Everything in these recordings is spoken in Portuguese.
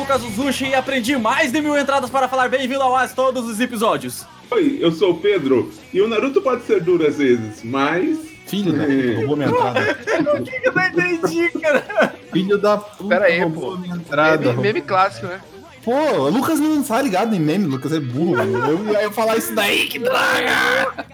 Lucas Uzushi e aprendi mais de mil entradas para falar bem-vindo ao As todos os episódios. Oi, eu sou o Pedro e o Naruto pode ser duro às vezes, mas. Filho da puta, roubou minha entrada. O que, eu não entendi, cara? Filho da puta, Pera aí, roubou pô. minha entrada. Meme, meme clássico, né? Pô, o Lucas não tá ligado em meme, Lucas é burro. Eu ia falar isso daí, que droga!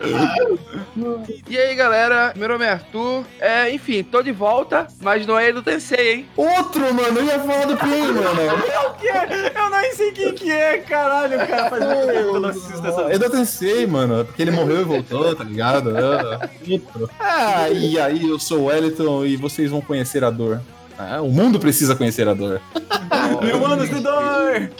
E aí, galera, meu nome é Arthur. É, enfim, tô de volta, mas não é do Tensei, hein? Outro, mano, eu ia falar do Play, mano. É o que é? Eu nem sei quem que é, caralho, cara. Faz muito tempo que eu não assisto essa Eu não pensei, mano, porque ele morreu e voltou, tá ligado? É, Outro. Ah, e aí, eu sou o Wellington e vocês vão conhecer a dor. Ah, o mundo precisa conhecer a dor. Meu anos de dor!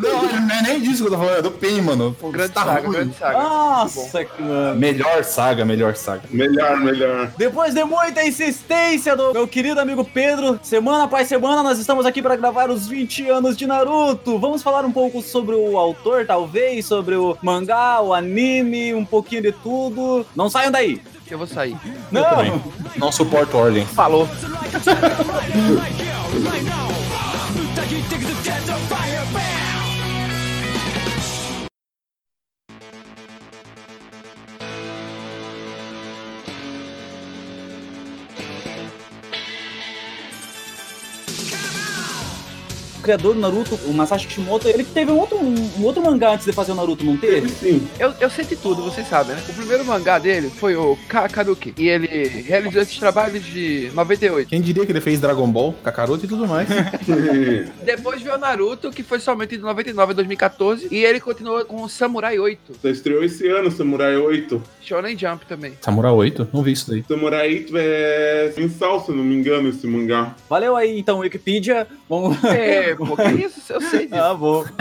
Não, não é nem disso que eu tô falando, é do Pain, mano. Pô, Grande tá saga, ruim. grande saga. Nossa, que mano. Melhor saga, melhor saga. Melhor, melhor. Depois de muita insistência do meu querido amigo Pedro, semana após semana nós estamos aqui para gravar os 20 anos de Naruto. Vamos falar um pouco sobre o autor, talvez, sobre o mangá, o anime, um pouquinho de tudo. Não saiam daí. Eu vou sair. Não. também. Não suporto ordem. Falou. criador do Naruto, o Masashi Kishimoto, ele teve um outro, um outro mangá antes de fazer o Naruto, não Teve sim. Eu, eu senti tudo, vocês sabem, né? O primeiro mangá dele foi o Kakaruki. E ele realizou esses trabalhos de 98. Quem diria que ele fez Dragon Ball, Kakaroto e tudo mais. Depois veio o Naruto, que foi somente de 99 a 2014. E ele continuou com o Samurai 8. Só estreou esse ano Samurai 8. Shonen Jump também. Samurai 8? Não vi isso daí. Samurai 8 é mensal, se eu não me engano, esse mangá. Valeu aí, então, Wikipedia. Vamos. É, pô, que isso? Eu sei disso. Ah, bom.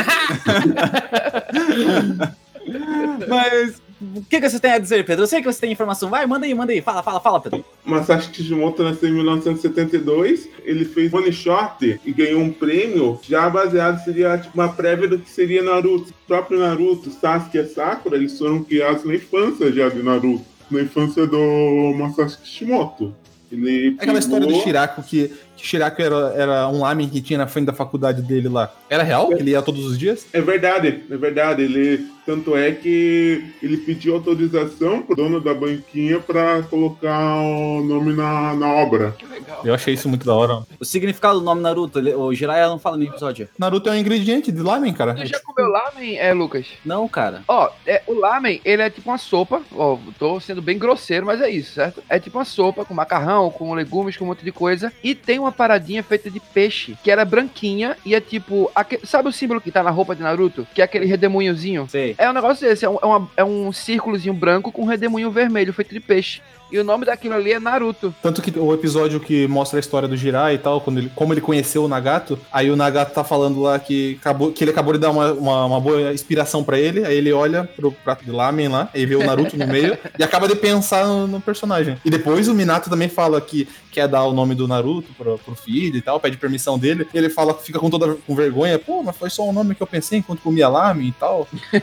Mas o que, que você tem a dizer, Pedro? Eu sei que você tem informação. Vai, manda aí, manda aí. Fala, fala, fala, Pedro. Masashi Kishimoto nasceu em 1972. Ele fez one shot e ganhou um prêmio já baseado, seria tipo uma prévia do que seria Naruto. O próprio Naruto, Sasuke e Sakura, eles foram criados na infância já de Naruto. Na infância do Masashi Kishimoto. Ele Aquela história do pegou- Shiraku, que, que Shiraku era, era um lamen que tinha na frente da faculdade dele lá. Era real? Que ele ia todos os dias? É verdade, é verdade. Ele tanto é que ele pediu autorização pro dono da banquinha para colocar o nome na, na obra. Que legal. Eu achei isso muito da hora. O significado do nome Naruto, ele- o Jiraiya não fala no episódio. Naruto é um ingrediente de lamen, cara. Tu já comeu lamen, é, Lucas? Não, cara. Ó, é, o lamen, ele é tipo uma sopa. Ó, tô sendo bem grosseiro, mas é isso, certo? É tipo uma sopa com macarrão, com legumes, com um monte de coisa. E tem uma paradinha feita de peixe, que era branquinha e é tipo. aque- sabe o símbolo que tá na roupa de Naruto? Que é aquele redemoinhozinho? Sei. É um negócio desse, é um, é uma- é um círculozinho branco com um redemoinho vermelho feito de peixe. E o nome daquilo ali é Naruto. Tanto que o episódio que mostra a história do Jirai e tal, quando ele, como ele conheceu o Nagato, aí o Nagato tá falando lá que, acabou, que ele acabou de dar uma, uma, uma boa inspiração pra ele, aí ele olha pro prato de lamen lá, aí vê o Naruto no meio e acaba de pensar no, no personagem. E depois o Minato também fala que quer dar o nome do Naruto pro, pro filho e tal, pede permissão dele, e ele fala, fica com toda com vergonha, pô, mas foi só o nome que eu pensei enquanto comia lamen e tal.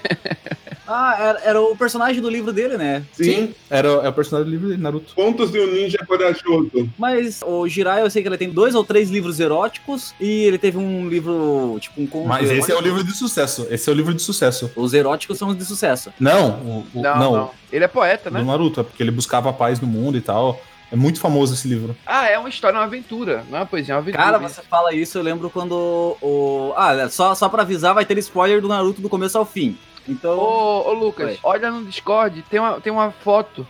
Ah, era, era o personagem do livro dele, né? Sim. Era, é o personagem do livro de Naruto. Contos de um ninja corajoso. Mas o Jiraiya, eu sei que ele tem dois ou três livros eróticos e ele teve um livro, tipo, um conto Mas esse é o livro de sucesso. Esse é o livro de sucesso. Os eróticos são os de sucesso. Não, o, o- Não, não, não, Ele é poeta, né? do Naruto, é porque ele buscava a paz no mundo e tal. É muito famoso esse livro. Ah, é uma história, uma aventura. Não é uma poesia, é uma aventura. Cara, você fala isso, eu lembro quando o. Ah, só, só pra avisar, vai ter spoiler do Naruto do começo ao fim. Então. Ô, ô Lucas, Oi. olha no Discord, tem uma, tem uma foto.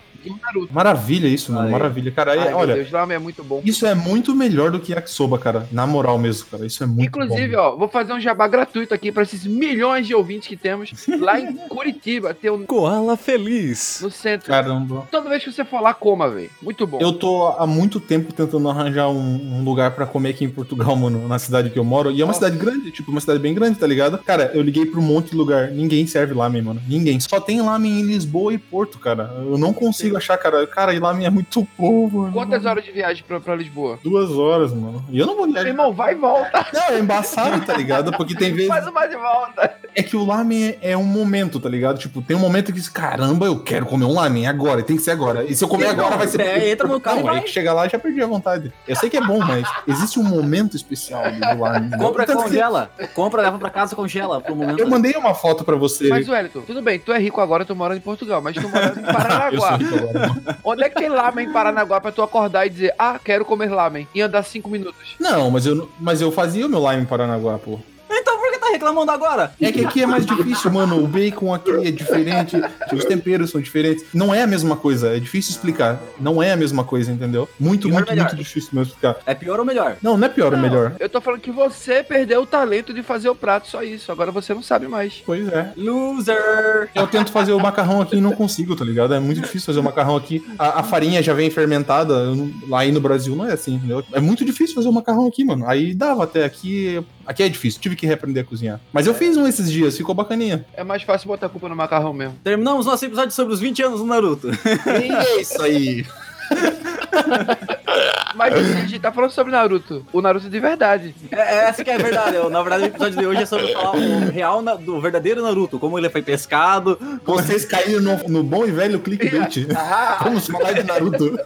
Maravilha isso, mano. Aí. Maravilha. Cara, aí, Ai, meu olha, Deus, Lamen é muito bom. isso é muito melhor do que Yakisoba, cara. Na moral mesmo, cara. Isso é muito Inclusive, bom. ó, vou fazer um jabá gratuito aqui para esses milhões de ouvintes que temos lá em Curitiba, tem um Koala feliz. no centro. Caramba. Toda vez que você for lá, coma, velho. Muito bom. Eu tô há muito tempo tentando arranjar um, um lugar pra comer aqui em Portugal, mano, na cidade que eu moro. E é uma Nossa. cidade grande, tipo, uma cidade bem grande, tá ligado? Cara, eu liguei pra um monte de lugar. Ninguém serve lamen, mano. Ninguém. Só tem lamen em Lisboa e Porto, cara. Eu não consigo consigo achar, cara. Cara, e lá é muito bom, mano. Quantas horas de viagem pra, pra Lisboa? Duas horas, mano. E eu não vou Meu viajar. irmão, vai e volta. Não, é embaçado, tá ligado? Porque tem vezes. Faz uma de volta. É que o lamen é um momento, tá ligado? Tipo, tem um momento que diz, caramba, eu quero comer um lamen agora, e tem que ser agora. E se eu comer Então, agora, vai ser. é, entra no carro Não, aí vai. que chega lá, já perdi a vontade. Eu sei que é bom, mas existe um momento especial ali do lamen. Compra e Tanto que congela. Compra, leva pra casa, congela pro momento. Eu mandei uma foto pra você. Mas, Wellington, tudo bem, tu é rico agora, tu mora em Portugal, mas tu mora em Eu sou Paranaguá. rico agora, mano. Onde é que tem lamen em Paranaguá pra tu acordar e dizer, ah, quero comer lamen, e andar cinco minutos? Não, mas eu, mas eu fazia o meu lime em Paranaguá, pô. Então por que tá reclamando agora? É que aqui é mais difícil, mano. O bacon aqui é diferente, os temperos são diferentes. Não é a mesma coisa, é difícil explicar. Não é a mesma coisa, entendeu? Muito, Pior muito, muito difícil mesmo explicar. É pior ou melhor? Não, não é pior, é melhor. Eu tô falando que você perdeu o talento de fazer o prato, só isso. Agora você não sabe mais. Pois é. Loser! Eu tento fazer o macarrão aqui e não consigo, tá ligado? É muito difícil fazer o macarrão aqui. A, a farinha já vem fermentada. eu não- lá aí no Brasil não é assim, entendeu? É muito difícil fazer o macarrão aqui, mano. Aí dava até aqui. Aqui é difícil, tive que reaprender a cozinhar. Mas eu fiz um esses dias, ficou bacaninha. É mais fácil botar a culpa no macarrão mesmo. Terminamos nosso episódio sobre os 20 anos do Naruto. E é isso aí. Mas a gente tá falando sobre Naruto. O Naruto de verdade. É, é essa que é a verdade. Eu, Na verdade, o episódio de hoje é sobre falar o real na- do verdadeiro Naruto. Como ele foi pescado. Vocês caíram no, no bom e velho clickbait. Ah, Vamos falar de Naruto.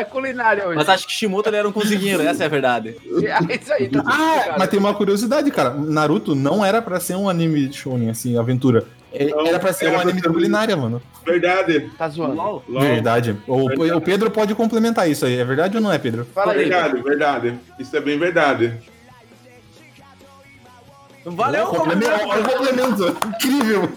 É culinária hoje. Mas acho que Shimoto ele era um cozinheiro, essa é a verdade. É isso aí, tá Ah, mas tem uma curiosidade, cara. Naruto não era pra ser um anime shonen, assim, aventura. É- Não, Era pra ser era um pra anime ser de um- culinária, mano. Verdade. Tá zoando. LOL. LOL. Verdade. O, Verdade. o Pedro pode complementar isso aí. É verdade ou não é, Pedro? Fala aí. Verdade, verdade. Isso é bem verdade. Valeu, complemento. Olha o complemento. Incrível.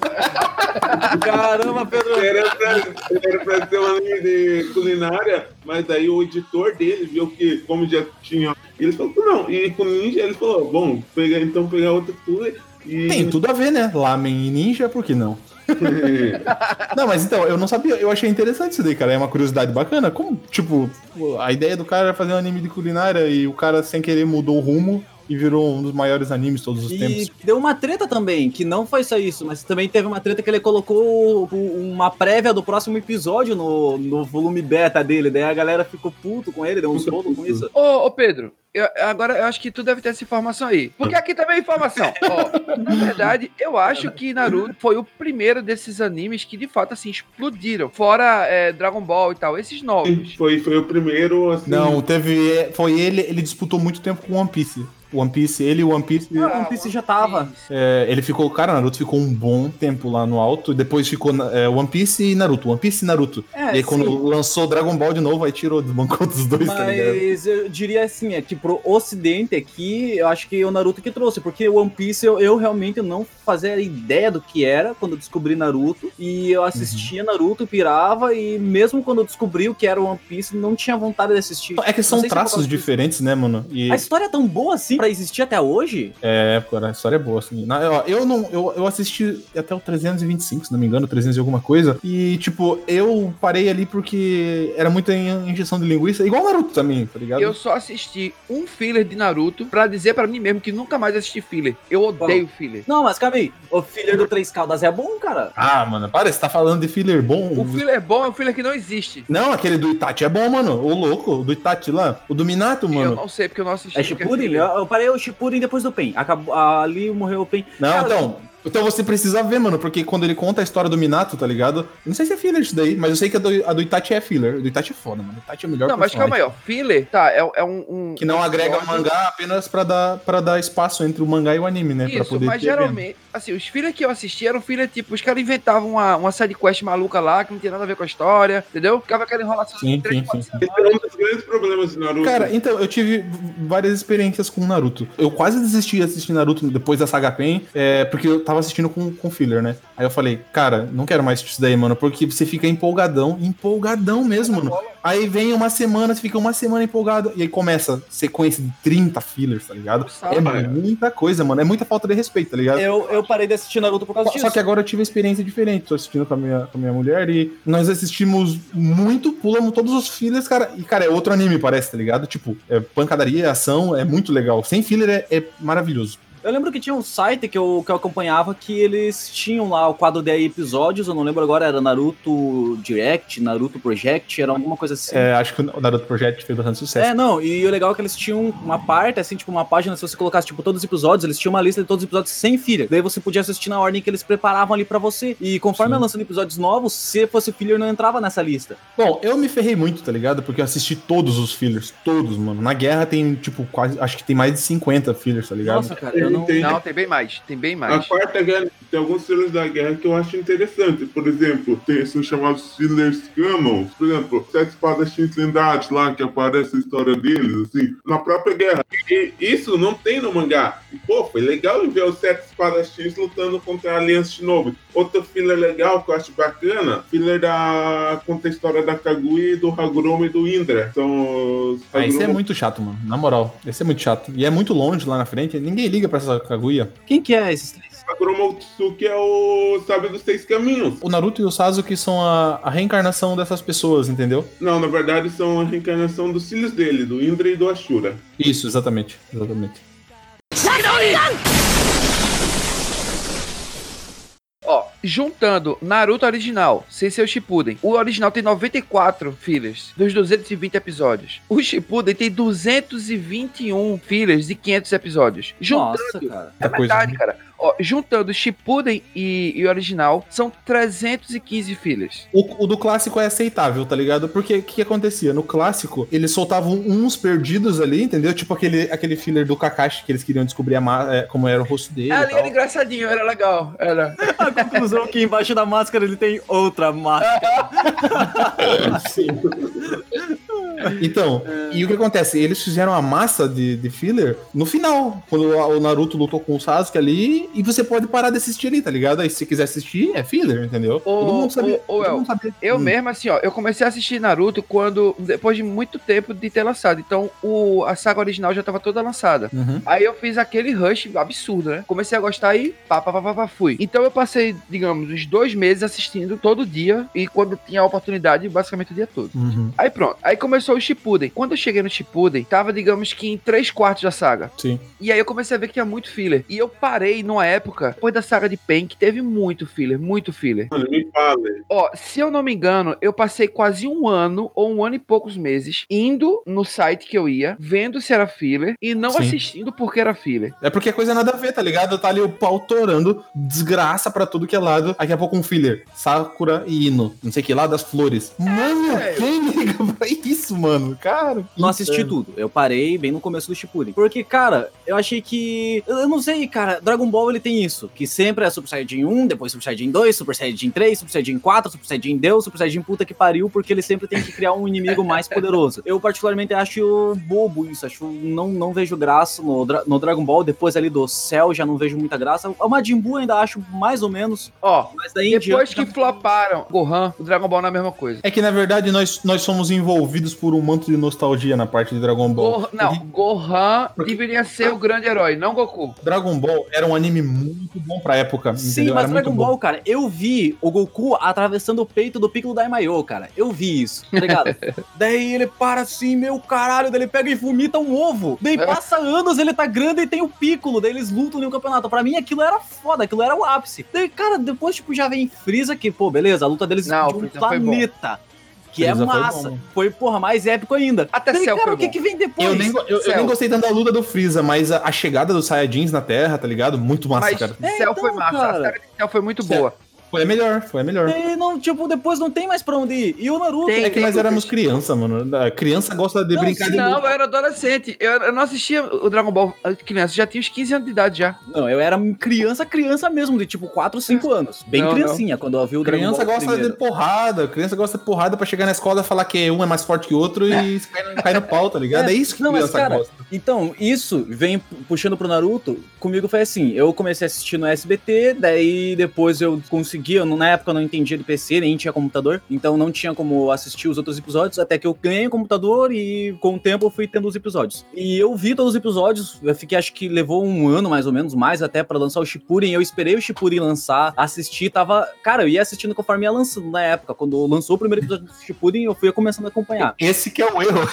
Caramba, Pedro. Era pra, era pra ser um anime de culinária, mas daí o editor dele viu que, como já tinha. Ele falou, não, e com ninja ele falou, bom, pega, então pegar outra coisa e. Tem tudo a ver, né? Lamen e ninja, por que não? Não, mas então, eu não sabia, eu achei interessante isso daí, cara. É uma curiosidade bacana. Como, tipo, a ideia do cara era fazer um anime de culinária e o cara, sem querer, mudou o rumo e virou um dos maiores animes de todos os E tempos. deu uma treta também, que não foi só isso, mas também teve uma treta que ele colocou uma prévia do próximo episódio no, no volume beta dele. Daí a galera ficou puto com ele, deu uns rolos com isso. Ô, ô Pedro, eu- agora eu acho que tu deve ter essa informação aí. Porque aqui também é informação. Ó, na verdade, eu acho que Naruto foi o primeiro desses animes que de fato assim explodiram. Fora é, Dragon Ball e tal, esses novos. Foi, foi o primeiro, assim. Não, teve. Foi ele, ele disputou muito tempo com One Piece. One Piece, ele e o One Piece. Ah, One Piece já tava. É, ele ficou, cara, Naruto ficou um bom tempo lá no alto, e depois ficou é, One Piece e Naruto, One Piece e Naruto. É, e aí quando sim. lançou Dragon Ball de novo, aí tirou, desbancou dos dois, tá ligado? Mas eu diria assim, é que pro ocidente aqui, eu acho que o Naruto que trouxe, porque o One Piece eu, eu realmente não fazia ideia do que era quando eu descobri Naruto, e eu assistia Naruto, pirava, e mesmo quando eu descobri o que era o One Piece, não tinha vontade de assistir. É que são eu traços diferentes, né, mano? E A história é tão boa assim pra existir até hoje? é, cara, a história é boa, assim. Na- ó, eu não, eu, eu assisti até o 325, se não me engano, 300 e alguma coisa. E, tipo, eu parei ali porque era muita in- injeção de linguiça, igual Naruto também, tá ligado? Eu só assisti um filler de Naruto pra dizer pra mim mesmo que nunca mais assisti filler. Eu odeio filler. Não, mas calma aí, o filler do Três Caldas é bom, cara? Ah, mano, para, você tá falando de filler bom. O filler bom é um filler que não existe. Não, aquele do Itachi é bom, mano. O louco, o do Itachi lá. O do Minato, Eu mano. não sei porque eu não assisti. É Shippuden? Eu, eu parei o Shippuden depois do Pen. Acabou, ali morreu o Pen. Não, Cara, então. Então você precisa ver, mano, porque quando ele conta a história do Minato, tá ligado? Não sei se é filler isso daí, mas eu sei que a do, a do Itachi é filler. A do Itachi é foda, mano. O Itachi é o melhor Não, mas calma aí, ó. Filler, tá, é, é um, um- Que não um agrega episódio- mangá apenas pra dar, pra dar espaço entre o mangá e o anime, né? pra Isso, poder mas geralmente, assim, os fillers que eu assisti eram fillers tipo, os caras inventavam uma, uma sidequest maluca lá que não tinha nada a ver com a história, entendeu? Ficava aquela enrolação Sim, de três, sim, quatro sim. Esse é um dos grandes problemas de Naruto. Cara, então, eu tive várias experiências com Naruto. Eu quase desisti de assistir Naruto depois da Saga Pen, é, porque eu tava assistindo com, com filler, né? Aí eu falei, cara, não quero mais isso daí, mano, porque você fica empolgadão, empolgadão mesmo, mano. Aí vem uma semana, você fica uma semana empolgado, e aí começa sequência de 30 fillers, tá ligado? É cara? muita coisa, mano. É muita falta de respeito, tá ligado? Eu, eu parei de assistir Naruto por causa Só, disso. só que agora eu tive uma experiência diferente. Tô assistindo com a, minha, com a minha mulher e nós assistimos muito, pulamos todos os fillers, cara. E, cara, é outro anime, parece, tá ligado? Tipo, é pancadaria, ação, é muito legal. Sem filler é, é maravilhoso. Eu lembro que tinha um site que eu, que eu acompanhava que eles tinham lá o quadro de episódios, eu não lembro agora, era Naruto Direct, Naruto Project, era alguma coisa assim. É, acho que o Naruto Project fez bastante sucesso. É, não, e o legal é que eles tinham uma parte, assim, tipo uma página, se você colocasse, tipo, todos os episódios, eles tinham uma lista de todos os episódios sem filler. Daí você podia assistir na ordem que eles preparavam ali pra você. E conforme Sim. lançando episódios novos, se fosse filler, não entrava nessa lista. Bom, eu me ferrei muito, tá ligado? Porque eu assisti todos os fillers, todos, mano. Na guerra tem, tipo, quase, acho que tem mais de 50 fillers, tá ligado? Nossa, cara, eu não. Tem- Não, tem bem mais. Tem bem A mais. quarta guerra, tem alguns fillers da guerra que eu acho interessante. Por exemplo, tem esses chamados fillers canons. Por exemplo, Sete Espadas X lendários lá, que aparece a história deles, assim, na própria guerra. E isso não tem no mangá. E, pô, foi legal ver os Sete Espadas X lutando contra a Aliança Shinobi. Outro filler legal que eu acho bacana, filler da... conta a história da Kaguya, do Haguruma e do Indra. São os... Ah, esse é muito chato, mano. Na moral, esse é muito chato. E é muito longe lá na frente. Ninguém liga pra essa Kaguya. Quem que é esses três? Otsuki é o sábio dos seis caminhos. O Naruto e o Sasuke são a, a reencarnação dessas pessoas, entendeu? Não, na verdade são a reencarnação dos filhos dele, do Indra e do Ashura. Isso, exatamente. Exatamente. Ó, juntando Naruto original, sem ser o Shippuden. O original tem 94 fillers dos 220 episódios. O Shippuden tem 221 fillers de 500 episódios. Juntando Nossa, cara. É Muita coisa, verdade, né? cara. Juntando Shippuden e, e o original, são 315 fillers. O, o do clássico é aceitável, tá ligado? Porque o que, que acontecia? No clássico, eles soltavam uns perdidos ali, entendeu? Tipo aquele, aquele filler do Kakashi que eles queriam descobrir a é, como era o rosto dele. e ali tal. era engraçadinho, era legal. Era. A conclusão é que embaixo da máscara ele tem outra máscara. Então, e o que acontece? Eles fizeram a massa de, de filler no final, quando o Naruto lutou com o Sasuke ali, e você pode parar de assistir ali, tá ligado? Aí se quiser assistir, é filler, entendeu? Ô, todo mundo sabia. ô, todo mundo sabia. Eu Hum. mesmo, assim, ó, eu comecei a assistir Naruto quando. depois de muito tempo de ter lançado. Então, o, a saga original já tava toda lançada. Uhum. Aí eu fiz aquele rush absurdo, né? Comecei a gostar e pá, pá, pá, pá, pá, fui. Então eu passei, digamos, uns dois meses assistindo todo dia e quando tinha a oportunidade, basicamente o dia todo. Uhum. Aí pronto. Aí começou o Shippuden. Quando eu cheguei no Shippuden, tava, digamos que em três quartos da saga. Sim. E aí eu comecei a ver que tinha muito filler. E eu parei numa época, depois da saga de Pain, que teve muito filler, muito filler. Mano, me fala. Ó, se eu não me engano, eu passei quase um ano ou um ano e poucos meses indo no site que eu ia, vendo se era filler e não Sim. assistindo porque era filler. É porque é coisa nada a ver, tá ligado? Tá ali o pau torando, desgraça pra tudo que é lado. Daqui a pouco um filler. Sakura e Ino. Não sei que lá das flores. Mano, velho. quem liga pra isso, mano? Cara. que Não assisti tudo. Eu parei bem no começo do Shippuden. Porque, cara, eu achei que... Eu não sei, cara. Dragon Ball, ele tem isso. Que sempre é Super Saiyajin 1, depois Super Saiyajin 2, Super Saiyajin 3, Super Saiyajin 4, Super Saiyajin Deus, Super Saiyajin puta que pariu, porque ele sempre tem que criar um inimigo mais poderoso. Eu, particularmente, acho bobo isso. Acho... Não, não vejo graça no, no Dragon Ball. Depois ali do Cell, já não vejo muita graça. O Majin Buu ainda acho mais ou menos. Ó, Mas daí em depois diante que já- floparam Gohan, o Dragon Ball não é a mesma coisa. É que na verdade nós, nós somos envolvidos por um manto de nostalgia na parte de Dragon Ball. Gohan- não, Gohan deveria ser o grande herói, não Goku. Dragon Ball era um anime muito bom pra época. Sim, entendeu? mas Era muito Dragon bom. Ball, cara, eu vi o Goku atravessando o peito do Piccolo Daimayo, cara. Eu vi isso, tá ligado? daí ele para assim, meu caralho, daí ele pega e vomita um ovo. Daí É. passa anos, ele tá grande e tem o Piccolo, daí eles lutam no campeonato. Pra mim aquilo era foda, aquilo era o ápice. Daí, cara, depois, tipo, já vem Freeza, que, pô, beleza, a luta deles Não, de um bom. planeta. Que é foi massa. bom. Foi, porra, mais épico ainda. Até Daí, Cell cara, foi o que que vem depois? Eu nem, eu, eu nem gostei tanto da luta do Freeza, mas a, a chegada dos Saiyajins na Terra, tá ligado? Muito massa, Mas cara. É, Cell então, foi massa, cara. a saga de Cell foi muito Cell. boa. Foi a melhor, foi a melhor. Daí, não, tipo, depois não tem mais pra onde ir. E o Naruto... Tem, É que nós éramos criança, mano. A criança gosta de Não, brincar de Não, luta. eu era adolescente. Eu, eu não assistia o Dragon Ball criança, já tinha uns 15 anos de idade já. Não, eu era criança, criança mesmo, de tipo 4, 5 anos. Bem Não, criancinha, quando eu vi o Dragon Criança Ball gosta primeiro. de porrada, criança gosta de porrada pra chegar na escola e falar que um é mais forte que o outro e cai no, cai no pau, tá ligado? É, É, isso que não, mas, criança cara, gosta. Então, isso vem puxando pro Naruto. Comigo foi assim: eu comecei a assistir no SBT, daí depois eu consegui conseguia, na época eu não entendia de PC, nem tinha computador, então não tinha como assistir os outros episódios, até que eu ganhei o computador e com o tempo eu fui tendo os episódios. E eu vi todos os episódios, eu fiquei, acho que levou um ano mais ou menos, mais até para lançar o Shippuden, eu esperei o Shippuden lançar, assisti, tava, cara, eu ia assistindo conforme ia lançando na época, quando lançou o primeiro episódio do Shippuden, eu fui começando a acompanhar. Esse que é o erro.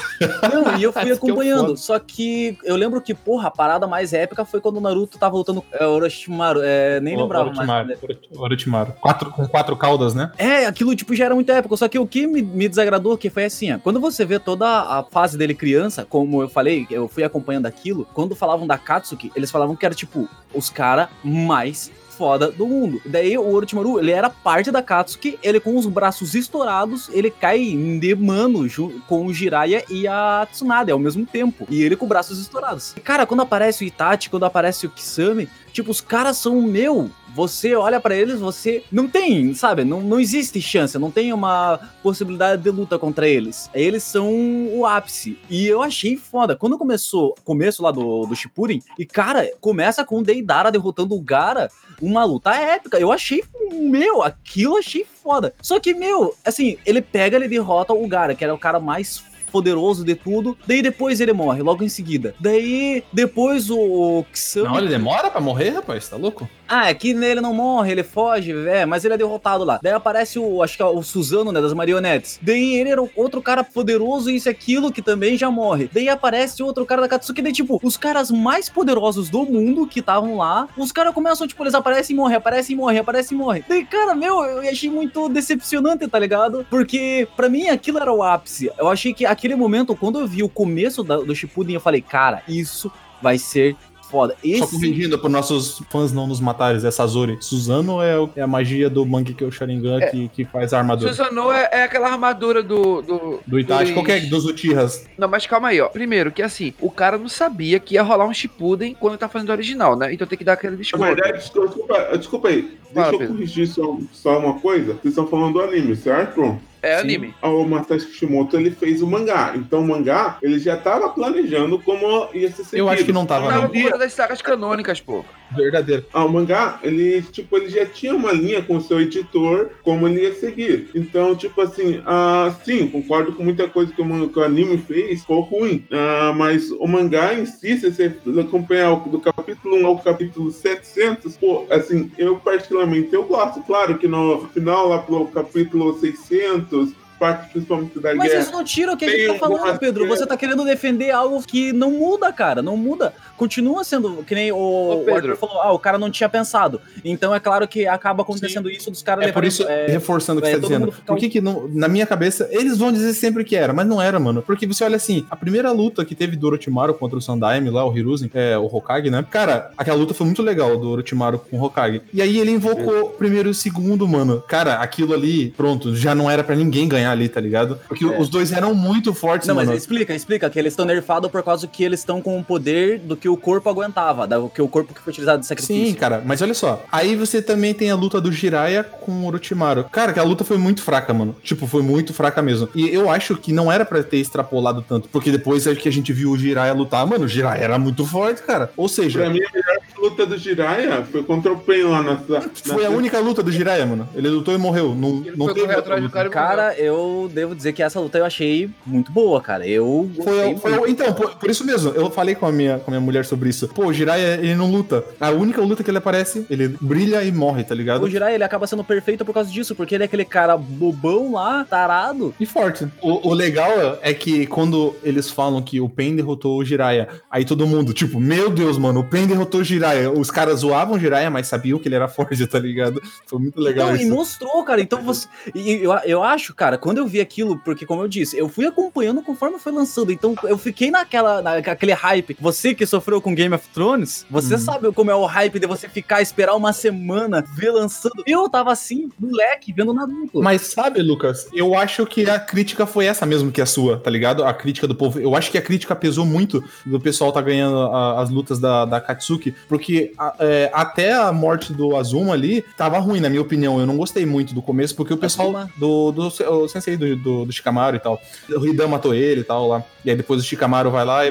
Não, e eu fui que é o acompanhando, foda. só que eu lembro que, porra, a parada mais épica foi quando o Naruto tava lutando é, Orochimaru, é, nem lembrava mais. Orochimaru. Orochimaru. Quatro, com quatro caudas, né? É, aquilo tipo já era muito épico, só que o que me, me desagradou que foi assim, ó, quando você vê toda a fase dele criança, como eu falei, eu fui acompanhando aquilo, quando falavam da Katsuki, eles falavam que era tipo os cara mais foda do mundo. Daí o Orochimaru, ele era parte da Katsuki, ele com os braços estourados, ele cai de mano com o Jiraiya e a Tsunade ao mesmo tempo. E ele com braços estourados. E, cara, quando aparece o Itachi, quando aparece o Kisame, tipo, os caras são meu. Você olha pra eles, você não tem, sabe? Não, não existe chance, não tem uma possibilidade de luta contra eles. Eles são o ápice. E eu achei foda. Quando começou, começo lá do, do Shippuden, e cara, começa com o Deidara derrotando o Gara, uma luta épica. Eu achei, meu, aquilo achei foda. Só que, meu, assim, ele pega, ele derrota o Gara, que era o cara mais poderoso de tudo. Daí depois ele morre, logo em seguida. Daí, depois o, o Kisame... Não, ele demora pra morrer, rapaz? Tá louco? Ah, é que nele não morre, ele foge, é, mas ele é derrotado lá. Daí aparece o, acho que é o Suzano, né, das marionetes. Daí ele era outro cara poderoso, isso e aquilo, que também já morre. Daí aparece outro cara da Katsuki, daí tipo, os caras mais poderosos do mundo que estavam lá, os caras começam, tipo, eles aparecem e morrem, aparecem e morrem, aparecem e morrem. Daí, cara, meu, eu achei muito decepcionante, tá ligado? Porque, pra mim, aquilo era o ápice. Eu achei que aquele momento, quando eu vi o começo da- do Shippuden, eu falei, cara, isso vai ser foda. Esse... Só corrigindo para nossos fãs não nos matarem, é Sazori. Suzano é, o- é a magia do Mangekyo Sharingan que, que faz a armadura. Susanoo é, é aquela armadura do. Do, Do Itachi, dos- qualquer dos Uchihas. Não, mas calma aí, ó. Primeiro, que assim, o cara não sabia que ia rolar um Shippuden quando tá fazendo o original, né? Então tem que dar aquele Na desconto. verdade, desculpa, desculpa aí. Fala, Deixa eu corrigir só, só uma coisa. Vocês estão falando do anime, certo? É Sim. anime. O Masashi Kishimoto ele fez o mangá. Então o mangá ele já estava planejando como ia ser seguido. Eu acho que não tava, Tava não. conta das sagas canônicas, pô. Verdadeiro. Ah, o mangá, ele, tipo, ele já tinha uma linha com o seu editor, como ele ia seguir. Então, tipo assim, ah, sim, concordo com muita coisa que o, que o anime fez, ficou ruim. Ah, mas o mangá em si, se você acompanhar do capítulo 1 ao capítulo 700, pô, assim, eu particularmente, eu gosto. Claro que no final, lá pro capítulo 600, parte principalmente da Mas guerra... isso não tira o que a gente tá falando, Pedro. Você tá querendo defender algo que não muda, cara. Não muda. Continua sendo que nem o, o Pedro. Arthur falou. Ah, o cara não tinha pensado. Então é claro que acaba acontecendo isso dos caras É por isso, é, reforçando o que é, você tá dizendo. Por que que não, na minha cabeça, eles vão dizer sempre que era, mas não era, mano. Porque você olha assim, a primeira luta que teve do Orochimaru contra o Sandaime lá, o Hiruzen, é, o Hokage, né? Cara, aquela luta foi muito legal do Orochimaru com o Hokage. E aí ele invocou o primeiro e o segundo, mano. Cara, aquilo ali, pronto, já não era pra ninguém ganhar ali, tá ligado? Porque É. os dois eram muito fortes, Não, mas mano. explica, explica que eles estão nerfados por causa que eles estão com o poder do que o corpo aguentava, do que o corpo que foi utilizado de sacrifício. Sim, cara, mas olha só. Aí você também tem a luta do Jiraiya com o Orochimaru. Cara, que a luta foi muito fraca, mano. Tipo, foi muito fraca mesmo. E eu acho que não era pra ter extrapolado tanto, porque depois é que a gente viu o Jiraiya lutar, mano, o Jiraiya era muito forte, cara. Ou Pra seja, mim, a melhor luta do Jiraiya foi contra o Pen lá na... foi a única luta do Jiraiya, mano. Ele lutou e morreu. Não, Ele não foi teve atrás do cara. Cara, eu devo dizer que essa luta eu achei muito boa, cara. Eu Foi, foi- muito. então, por, por isso mesmo, eu falei com a, minha, com a minha mulher sobre isso. Pô, o Jiraiya, ele não luta. A única luta que ele aparece, ele brilha e morre, tá ligado? O Jiraiya, ele acaba sendo perfeito por causa disso, porque ele é aquele cara bobão lá, tarado. E forte. O, o legal é que quando eles falam que o Pen derrotou o Jiraiya, aí todo mundo, tipo, meu Deus, mano, o Pen derrotou o Jiraiya. Os caras zoavam o Jiraiya, mas sabiam que ele era forte, tá ligado? Foi muito legal Então, e isso. mostrou, cara. Então você. E eu, eu acho, cara, quando eu vi aquilo, porque como eu disse, eu fui acompanhando conforme foi lançando. Então eu fiquei naquela, naquele hype. Você que sofreu com Game of Thrones, você Uhum. sabe como é o hype de você ficar, esperar uma semana, ver lançando. Eu tava assim, moleque, vendo Naruto. Mas sabe, Lucas, eu acho que a crítica foi essa mesmo que a sua, tá ligado? A crítica do povo. Eu acho que a crítica pesou muito do pessoal tá ganhando a- as lutas da, da Katsuki, porque a- é, até a morte do Azuma ali tava ruim, na minha opinião. Eu não gostei muito do começo, porque o pessoal Azuma? do, do, o sensei do, do, do Shikamaru e tal. O Hidan matou ele e tal lá. E aí depois o Shikamaru vai lá e.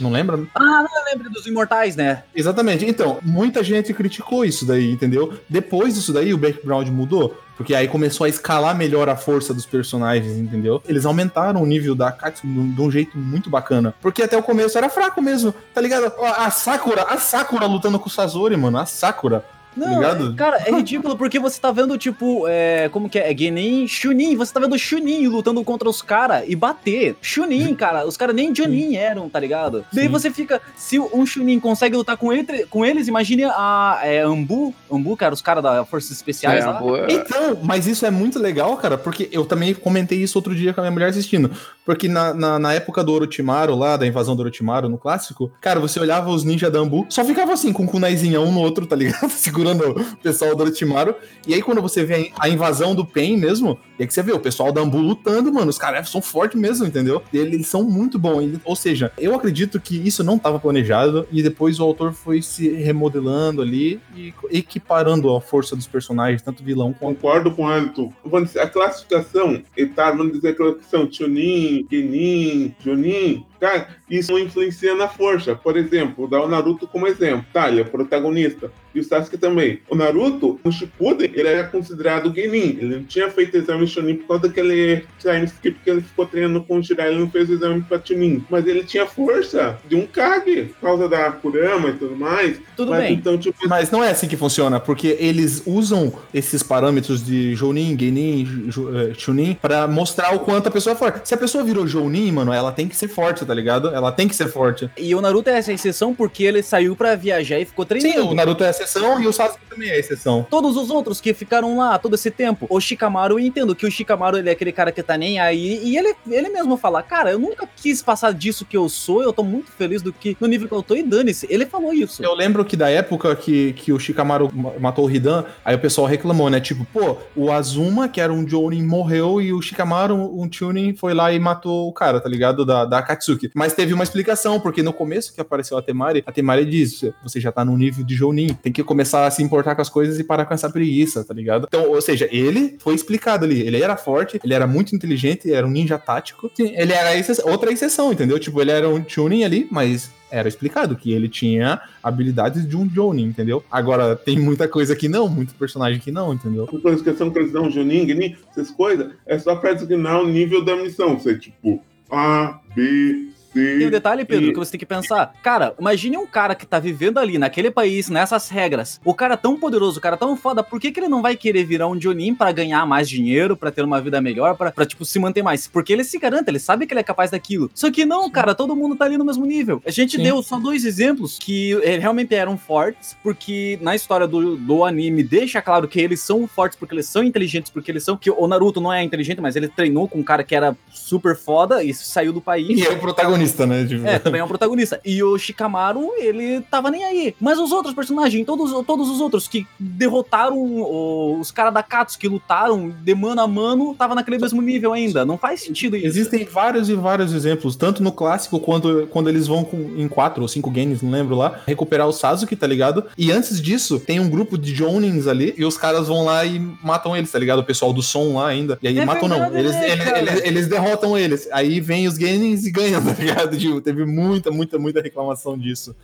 Não lembra? Ah, não, lembro dos Imortais, né? Exatamente. Então, muita gente criticou isso daí, entendeu? Depois disso daí, o background mudou. Porque aí começou a escalar melhor a força dos personagens, entendeu? Eles aumentaram o nível da Katsu de um- jeito muito bacana. Porque até o começo era fraco mesmo, tá ligado? A Sakura, a Sakura lutando com o Sasori, mano. A Sakura. Não, Ligado? cara, é ridículo porque você tá vendo, tipo, é, como que é? É Genin, Chunin, você tá vendo Chunin lutando contra os caras e bater. Chunin, cara, os caras nem Jonin eram, tá ligado? Daí Sim. você fica, se um Chunin consegue lutar com, ele, com eles, imagine a é, Ambu, Ambu, cara, os caras da Forças Especiais É, lá. boa. Então, mas isso é muito legal, cara, porque eu também comentei isso outro dia com a minha mulher assistindo. Porque na, na, na época do Orochimaru, lá, da invasão do Orochimaru no clássico, cara, você olhava os ninjas da Ambu, só ficava assim, com o kunaizinho um no outro, tá ligado? Segurando o pessoal do Orochimaru. E aí, quando você vê a invasão do Pen mesmo, e aí que você vê o pessoal da Ambu lutando, mano, os caras são fortes mesmo, entendeu? Eles, são muito bons. Ou seja, eu acredito que isso não estava planejado, e depois o autor foi se remodelando ali e equiparando a força dos personagens, tanto vilão quanto Concordo com o dizer, a classificação etária, vamos dizer que são Chunin, Genin, Junin, cara, isso não influencia na força. Por exemplo, dá o Naruto como exemplo. Tá, ele é protagonista. E o Sasuke também. O Naruto, no Shippuden, ele era considerado Genin. Ele não tinha feito exame Chunin por causa daquele time skip que ele ficou treinando com o Jiraiya. Ele não fez o exame pra Chunin. Mas ele tinha força de um Kage, por causa da Kurama e tudo mais. Tudo Mas bem. então, tipo, Mas não é assim que funciona, porque eles usam esses parâmetros de Jounin, Genin, eh, Chunin pra mostrar o quanto a pessoa é forte. Se a pessoa virou Jounin, mano, ela tem que ser forte, tá ligado? Ela tem que ser forte. E o Naruto é essa exceção porque ele saiu pra viajar e ficou treinando. Sim, o Naruto é a exceção e o Sasuke também é a exceção. Todos os outros que ficaram lá todo esse tempo. O Shikamaru, eu entendo que o Shikamaru ele é aquele cara que tá nem aí. E ele, ele mesmo fala: Cara, eu nunca quis passar disso que eu sou. Eu tô muito feliz do que no nível que eu tô. E dane-se. Ele falou isso. Eu lembro que da época que, que o Shikamaru ma- matou o Hidan, aí o pessoal reclamou, né? Tipo, pô, o Azuma, que era um Jounin, morreu e o Shikamaru, um Chunin, foi lá e matou o cara, tá ligado? Da, da Akatsuki. Mas teve uma explicação, porque no começo que apareceu a Temari, a Temari diz: você já tá no nível de Jounin, tem que começar a se importar com as coisas e parar com essa preguiça, tá ligado? Então, ou seja, ele foi explicado ali. Ele era forte, ele era muito inteligente, era um ninja tático. Ele era outra exceção, entendeu? Tipo, ele era um Chunin ali, mas era explicado que ele tinha habilidades de um Jonin, entendeu? Agora, tem muita coisa que não, muito personagem que não, entendeu? por questão que eles dão Genin, essas coisas, é só pra designar o nível da missão. Você, tipo, A, B, C. Tem um detalhe, Pedro, e- que você tem que pensar. Cara, imagine um cara que tá vivendo ali, naquele país, nessas regras. O cara tão poderoso, o cara tão foda, por que, que ele não vai querer virar um Jonin pra ganhar mais dinheiro, pra ter uma vida melhor, pra, pra, tipo, se manter mais? Porque ele se garante, ele sabe que ele é capaz daquilo. Só que não, cara, todo mundo tá ali no mesmo nível. A gente Sim. deu só dois exemplos que eh, realmente eram fortes, porque na história do, do anime deixa claro que eles são fortes porque eles são inteligentes, porque eles são. Que o Naruto não é inteligente, mas ele treinou com um cara que era super foda e saiu do país. E é o protagonista, né? Tipo, É, também é um protagonista. E o Shikamaru, ele tava nem aí. Mas os outros personagens, todos, todos os outros que derrotaram o- os caras da Katsu, que lutaram de mano a mano, tava naquele mesmo nível ainda. Não faz sentido isso. Existem vários e vários exemplos, tanto no clássico quanto quando eles vão com, em quatro ou cinco games, não lembro lá, recuperar o Sasuke, tá ligado? E antes disso, tem um grupo de Jonins ali e os caras vão lá e matam eles, tá ligado? O pessoal do som lá ainda. E aí É matam não, eles, né, eles, eles- eles derrotam eles. Aí vem os Genins e ganham, tá ligado? Tipo, teve muita, muita, muita reclamação disso.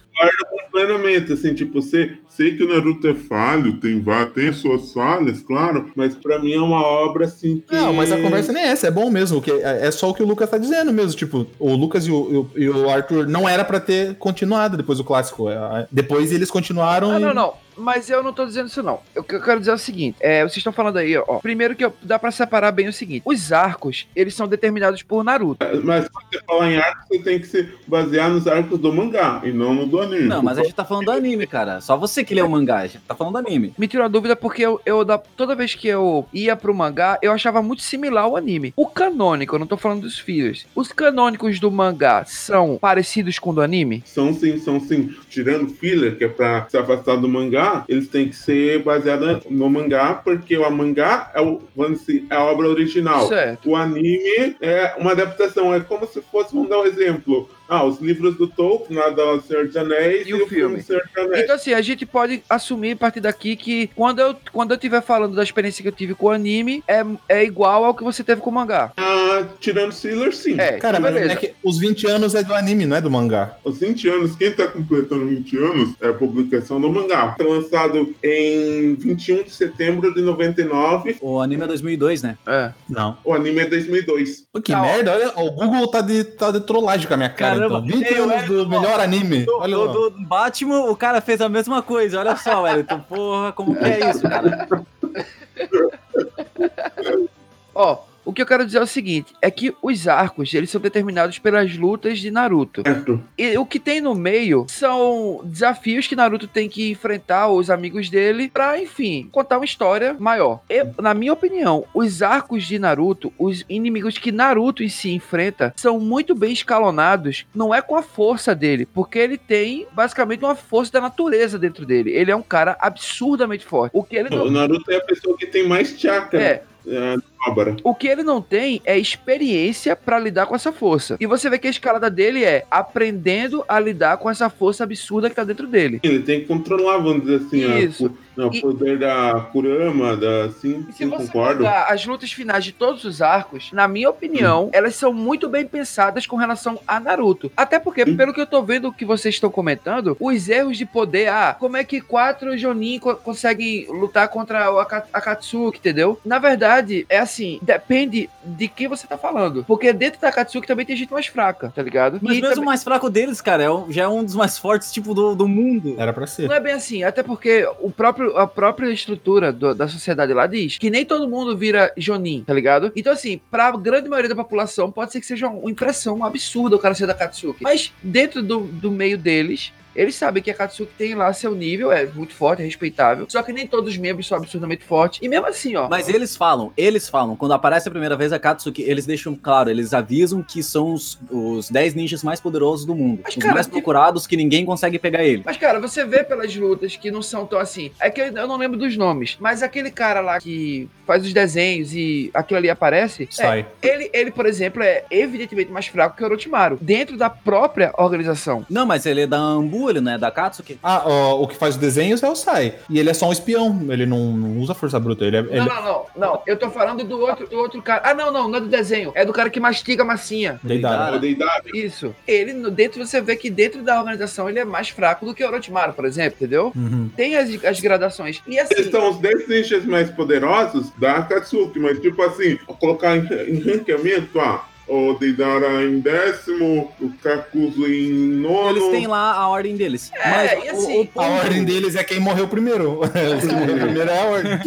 Plenamente, assim, tipo, sei, sei que o Naruto é falho, tem, tem suas falhas, claro, mas pra mim é uma obra, assim, que... Não, mas a conversa nem é essa, é bom mesmo. Que é, é só o que o Lucas tá dizendo mesmo. Tipo, o Lucas e o, e o- e o Arthur não era pra ter continuado depois do clássico. É, Depois eles continuaram. Ah, e- não, não. Mas eu não tô dizendo isso, não. O que eu quero dizer é o seguinte: é, vocês estão falando aí, ó. Primeiro que eu- dá pra separar bem o seguinte: os arcos, eles são determinados por Naruto. Mas quando você falar em arco, você tem que se basear nos arcos do mangá, e não no do anime. Não, mas a gente tá falando do anime, cara. Só você que lê o mangá, a gente tá falando do anime. Me tirou a dúvida porque eu, eu da- toda vez que eu ia pro mangá, eu achava muito similar ao anime. O canônico, eu não tô falando dos filhos. Os canônicos do mangá são parecidos com o do anime? São sim, são sim. Tirando filler, que é pra se afastar do mangá, eles têm que ser baseados no mangá, porque o mangá é, o, vamos dizer, é a obra original. Certo. O anime é uma adaptação, é como se fosse, vamos dar um exemplo. Ah, os livros do Tolkien, lá do Senhor dos Anéis E e, o filme filme? Senhor dos Anéis. Então, assim, a gente pode assumir a partir daqui que quando eu, quando eu estiver falando da experiência que eu tive com o anime, é, é igual ao que você teve com o mangá. Ah, tirando Sailor, sim. É, Cara, mas beleza. é que os 20 anos é do anime, não é do mangá. Os 20 anos, quem tá completando 20 anos é a publicação do mangá. Foi lançado em 21 de setembro de 99. O anime é 2002, né? É. Não. O anime é 2002. Pô, que Tá, merda, olha, o Google tá de, tá de trollagem com a minha cara, Caramba, então. 20 eu anos era do melhor anime. Do, Olha do- do Batman, o cara fez a mesma coisa. Olha só, Wellington. Porra, como que é isso, cara? Ó, o que eu quero dizer é o seguinte, é que os arcos, eles são determinados pelas lutas de Naruto. Certo. E o que tem no meio são desafios que Naruto tem que enfrentar os amigos dele pra, enfim, contar uma história maior. Eu, na minha opinião, os arcos de Naruto, os inimigos que Naruto em si enfrenta, são muito bem escalonados. Não é com a força dele, porque ele tem basicamente uma força da natureza dentro dele. Ele é um cara absurdamente forte. O que ele O não Naruto é a pessoa que tem mais chakra é, é, O que ele não tem é experiência pra lidar com essa força. E você vê que a escalada dele é aprendendo a lidar com essa força absurda que tá dentro dele. Ele tem que controlar, vamos dizer assim, a- Isso. o, não, o poder da Kurama, da, sim, E se sim, você concordo. as lutas finais de todos os arcos, na minha opinião, elas são muito bem pensadas com relação a Naruto. Até porque, Hum. pelo que eu tô vendo que vocês estão comentando, os erros de poder, ah, como é que quatro Jonin co- conseguem lutar contra o Aka- Akatsuki, entendeu? Na verdade, é assim, depende de quem você tá falando. Porque dentro da Akatsuki também tem gente mais fraca, tá ligado? Mas E mesmo também- o mais fraco deles, cara, é um- já é um dos mais fortes, tipo, do, do mundo. Era pra ser. Não é bem assim, até porque o próprio, a própria estrutura do- da sociedade lá diz que nem todo mundo vira Jonin, tá ligado? Então, assim, pra grande maioria da população, pode ser que seja uma impressão absurda o cara ser da Katsuki. Mas dentro do, do meio deles. Eles sabem que a Katsuki tem lá seu nível, é muito forte, é respeitável. Só que nem todos os membros são absurdamente fortes. E mesmo assim, ó. Mas eles falam, eles falam, quando aparece a primeira vez a Katsuki, eles deixam claro, eles avisam que são os, os 10 ninjas mais poderosos do mundo. Mas, os cara, mais procurados que ninguém consegue pegar ele. Mas, cara, você vê pelas lutas que não são tão assim. É que eu não lembro dos nomes. Mas aquele cara lá que faz os desenhos e aquilo ali aparece. é, Sai. Ele, ele, por exemplo, é evidentemente mais fraco que o Orochimaru, dentro da própria organização. Não, mas ele é da Ambu, ele não é da Katsuki. Ah, ó, o que faz os desenhos é o Sai. E ele é só um espião. Ele não, não usa força bruta. Ele é. ele- Não, não, não, não. Eu tô falando do outro, do outro cara. Ah, não, não, não é do desenho. É do cara que mastiga a massinha. Deidara. O Deidara. Isso. Ele, dentro, você vê que dentro da organização ele é mais fraco do que o Orochimaru, por exemplo, entendeu? Uhum. Tem as, as gradações. E Eles assim. são os 10 ninjas mais poderosos da Akatsuki, mas tipo assim, colocar em, em ranqueamento, ah, o Deidara em décimo, o Kakuzu em nono. Eles têm lá a ordem deles. É, mas e o- assim, o ponto- A ordem deles é quem morreu primeiro. Os que morreram primeiro é a ordem.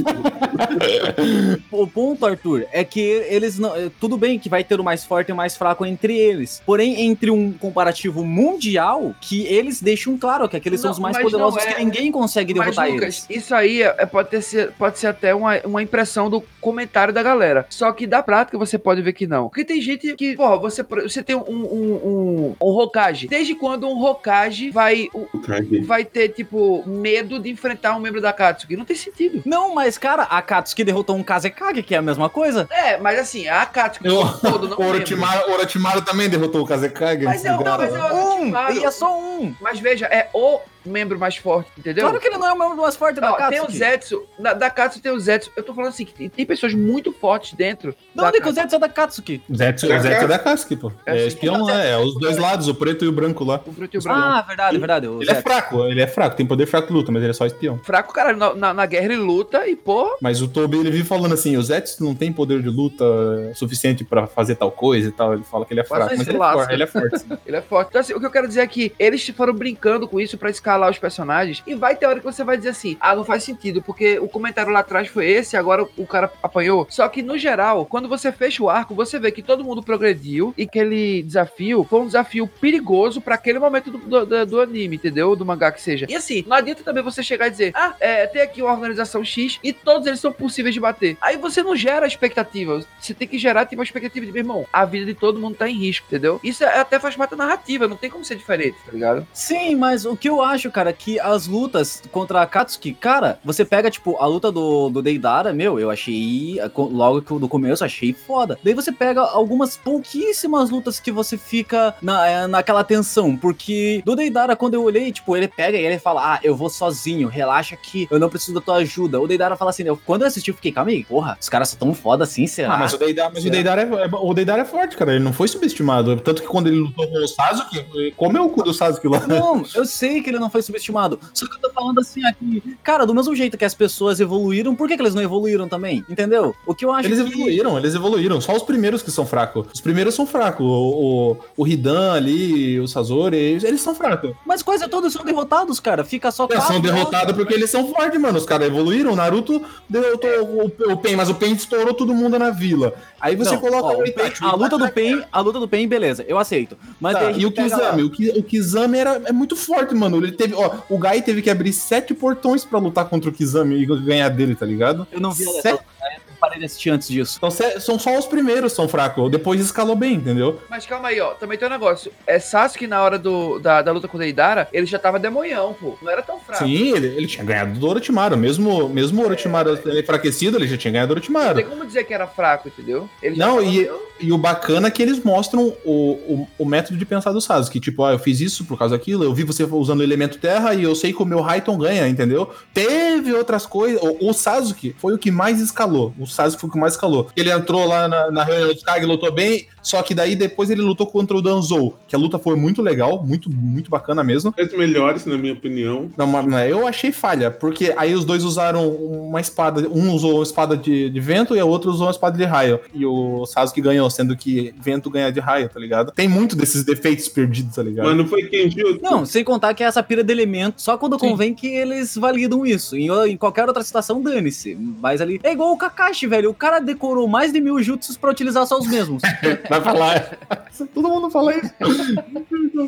O ponto, Arthur, é que eles não. é, Tudo bem que vai ter o mais forte e o mais fraco entre eles. Porém, entre um comparativo mundial, que eles deixam claro que aqueles são Não, os mais poderosos é. que ninguém consegue Mas, derrotar Lucas, eles. isso aí é- é- pode, ter, ser- pode ser até uma, uma impressão do comentário da galera. Só que da prática você pode ver que não. Porque tem gente que, porra, você, você tem um, um, um, um Hokage. Desde quando um Hokage vai, vai ter, tipo, medo de enfrentar um membro da Katsuki? Não tem sentido. Não, mas, cara, a Katsuki derrotou um Kazekage, que é a mesma coisa. É, mas assim, a Katsuki Eu- todo não. Orochimaru, Orochimaru também derrotou o Kazekage. Mas é, não, mas é o Um! Orochimaru. E é só um! Mas veja, é o membro mais forte, entendeu? Claro que ele não é o membro mais forte da Ó, tem o. Zetsu, da, da Katsuki tem o Zetsu. Eu tô falando assim, que tem, tem pessoas muito fortes dentro. Onde que o. Zetsu é da Katsuki? Zetsu, o Zetsu é da Katsuki, pô. É, É, sim. espião lá, é os dois lados, o preto e o branco lá. O preto e o branco. Ah, verdade, verdade. Ele é Zetsu. fraco, ele é fraco, tem poder fraco de luta, mas ele é só espião. Fraco, cara, na, na- na guerra ele luta e, pô, Mas o Toby, ele vive falando assim, o Zetsu não tem poder de luta suficiente pra fazer tal coisa e tal. Ele fala que ele é fraco, Mas mas ele é, forte, ele é forte. sim. ele é forte. Então, assim, o que eu quero dizer é que eles foram brincando com isso pra escalar os personagens. E vai ter hora que você vai dizer assim: ah, não faz sentido, porque o comentário lá atrás foi esse, agora o cara apanhou. Só que, no geral, quando você fecha o arco, você vê que todo mundo progrediu e que aquele desafio foi um desafio perigoso pra aquele momento do, do- do- do anime, entendeu? Do mangá que seja. E assim, não adianta também você chegar e dizer: ah, é, tem aqui uma organização X e todos eles são possíveis de bater. Aí você não gera expectativa. Você tem que gerar tipo, uma expectativa de, meu irmão, a vida de todo mundo tá em risco, entendeu? Isso é- até faz parte da narrativa, não tem como ser diferente, tá ligado? Sim, mas o que eu acho acho, cara, que as lutas contra a Katsuki, cara, você pega, tipo, a luta do, do Deidara, meu, eu achei, logo que do começo, achei foda. Daí você pega algumas pouquíssimas lutas que você fica na, é, naquela tensão, porque do Deidara, quando eu olhei, tipo, ele pega e ele fala, ah, eu vou sozinho, relaxa que eu não preciso da tua ajuda. O Deidara fala assim, eu, quando eu assisti, eu fiquei, calma aí, porra, os caras são tão foda assim, será? Ah, mas o Deidara, mas o Deidara, é, é, o Deidara é forte, cara, ele não foi subestimado. Tanto que quando ele lutou com o Sasuke, comeu o cu do Sasuke lá. Não, eu sei que ele não foi subestimado, só que eu tô falando assim aqui, cara, do mesmo jeito que as pessoas evoluíram, por que, que eles não evoluíram também? Entendeu? O que eu acho Eles que... evoluíram, eles evoluíram. Só os primeiros que são fracos. Os primeiros são fracos. O, o, o Hidan ali, o Sazori, eles, são fracos. Mas quase todos são derrotados, cara. Fica só É, são derrotados porque eles são fortes, mano. Os caras evoluíram. O Naruto derrotou o, o Pen, mas o Pen estourou todo mundo na vila. Aí você Não, coloca ó, o Itachi. a luta do Itachi Pen, a luta do Pen, beleza, eu aceito. Mas Tá, e o Kizami? O, Ki- o Kizami era, é muito forte, mano. Ele teve, ó, o Gai teve que abrir sete portões pra lutar contra o Kizami e ganhar dele, tá ligado? Eu não vi essa, Sete- parei de assistir antes disso. Então, são só os primeiros que são fracos. Depois escalou bem, entendeu? Mas calma aí, ó. Também tem um negócio. É Sasuke na hora do, da, da luta com o Deidara, ele já tava demonhão, pô. Não era tão fraco. Sim, ele, ele tinha ganhado do Orochimaru. Mesmo, mesmo o Orochimaru enfraquecido, ele já tinha ganhado do Não Orochimaru. tem como dizer que era fraco, entendeu? Ele Não, e, meio- e o bacana é que eles mostram o, o, o método de pensar do Sasuke. Tipo, ah, eu fiz isso por causa daquilo, eu vi você usando o elemento terra e eu sei que o meu Raiton ganha, entendeu? Teve outras coisas. O, o Sasuke foi o que mais escalou. O Sasuke foi o que mais escalou. Ele entrou lá na, na reunião dos Kage, lutou bem, só que daí depois ele lutou contra o Danzou, que a luta foi muito legal, muito, muito bacana mesmo. As melhores, na minha opinião. Não, mas mas eu achei falha, porque aí os dois usaram uma espada. Um usou uma espada de, de vento e a outra usou uma espada de raio. E o Sasuke ganhou, sendo que vento ganha de raio, tá ligado? Tem muito desses defeitos perdidos, tá ligado? Mas não foi Kenji ou Não, sem contar que é essa pira de elemento, só quando Sim. convém que eles validam isso. Em, em qualquer outra situação, dane-se. Mas ali. É igual o Kakashi, velho. O cara decorou mais de mil jutsus pra utilizar só os mesmos. Vai falar. Todo mundo fala isso.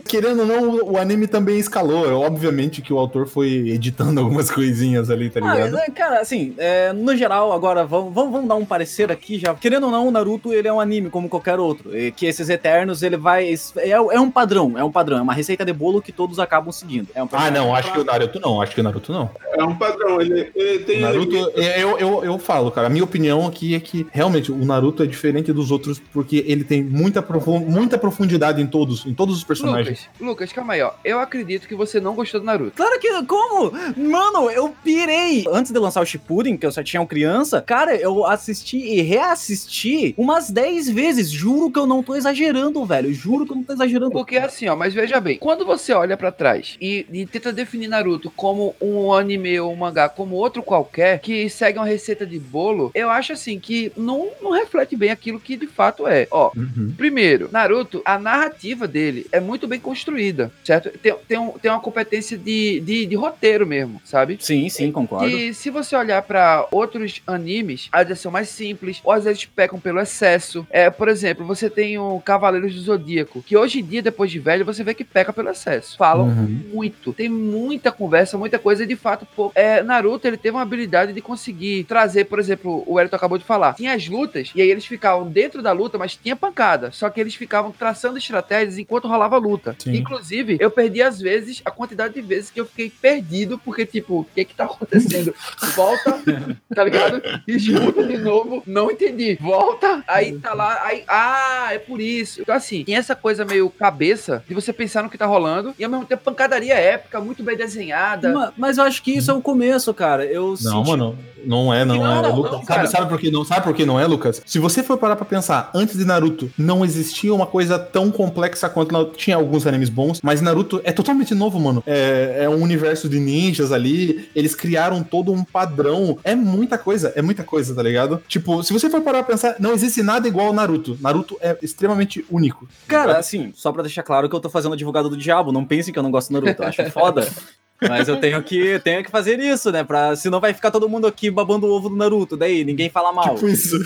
Querendo ou não, o anime também escalou. É Obviamente que o autor foi editando algumas coisinhas ali, tá Ah, ligado? é, cara, assim, é, no geral, agora, vamos, vamos, vamos dar um parecer aqui já. Querendo ou não, o Naruto, ele é um anime como qualquer outro. E que esses Eternos, ele vai... É, é um padrão, é um padrão. É uma receita de bolo que todos acabam seguindo. É um Ah, não, acho que o Naruto não, acho que o Naruto não. É um padrão. Ele, ele tem. Naruto, eu, eu, eu falo, cara, a minha opinião aqui é que realmente o Naruto é diferente dos outros porque ele tem muita, profun- muita profundidade em todos, em todos os personagens. Lucas, Lucas, calma aí, ó. Eu acredito que você não gostou do Naruto. Claro que, como? Mano, eu pirei. Antes de lançar o Shippuden, que eu só tinha uma criança, cara, eu assisti e reassisti umas 10 vezes. Juro que eu não tô exagerando, velho. Juro que eu não tô exagerando. Porque assim, ó, mas veja bem, quando você olha pra trás e, e tenta definir Naruto como um anime ou um mangá, como outro qualquer, que segue uma receita de bolo, eu acho assim que não, não reflete bem aquilo que de fato é. Ó, Uhum. Primeiro, Naruto, a narrativa dele é muito bem construída, certo? Tem, tem, um- tem uma competência de, de, de roteiro mesmo, sabe? Sim, sim, concordo. E se você olhar pra outros animes, às vezes são mais simples, ou às vezes pecam pelo excesso. É, por exemplo, você tem o Cavaleiros do Zodíaco, que hoje em dia, depois de velho, você vê que peca pelo excesso. Falam Uhum. muito, tem muita conversa, muita coisa, e de fato, pô, é, Naruto, ele teve uma habilidade de conseguir trazer, por exemplo, o Elton acabou de falar, tinha as lutas, e aí eles ficavam dentro da luta, mas tinha pancada, só que eles ficavam traçando estratégias enquanto rolava a luta. Sim. Inclusive, eu perdi às vezes a quantidade de vezes que eu fiquei perdido, porque, tipo, o que que tá acontecendo? Volta, tá ligado? Escuta de novo, não entendi. Volta, aí tá lá, aí, ah, é por isso. Então, assim, tem essa coisa meio cabeça de você pensar no que tá rolando e ao mesmo tempo pancadaria épica, muito bem desenhada. Ma- Mas eu acho que isso é o começo, cara. Eu Não, senti- mano, não é, não, Não, é. não, não, cara. Sabe por que não? Sabe por que não é, Lucas? Se você for parar pra pensar, antes de Naruto, não existia uma coisa tão complexa quanto Naruto. Tinha alguns animes bons, mas Naruto é totalmente novo, mano. É, é um universo de ninjas ali. Eles criaram todo um padrão. É muita coisa, é muita coisa, tá ligado? Tipo, se você for parar pra pensar, não existe nada igual ao Naruto. Naruto é extremamente único. Cara, assim, só pra deixar claro que eu tô fazendo advogado do diabo, não pensem que eu não gosto do Naruto, eu acho foda. Mas eu tenho que, tenho que fazer isso, né? Pra, senão vai ficar todo mundo aqui babando o ovo do Naruto, daí ninguém fala mal. Tipo isso.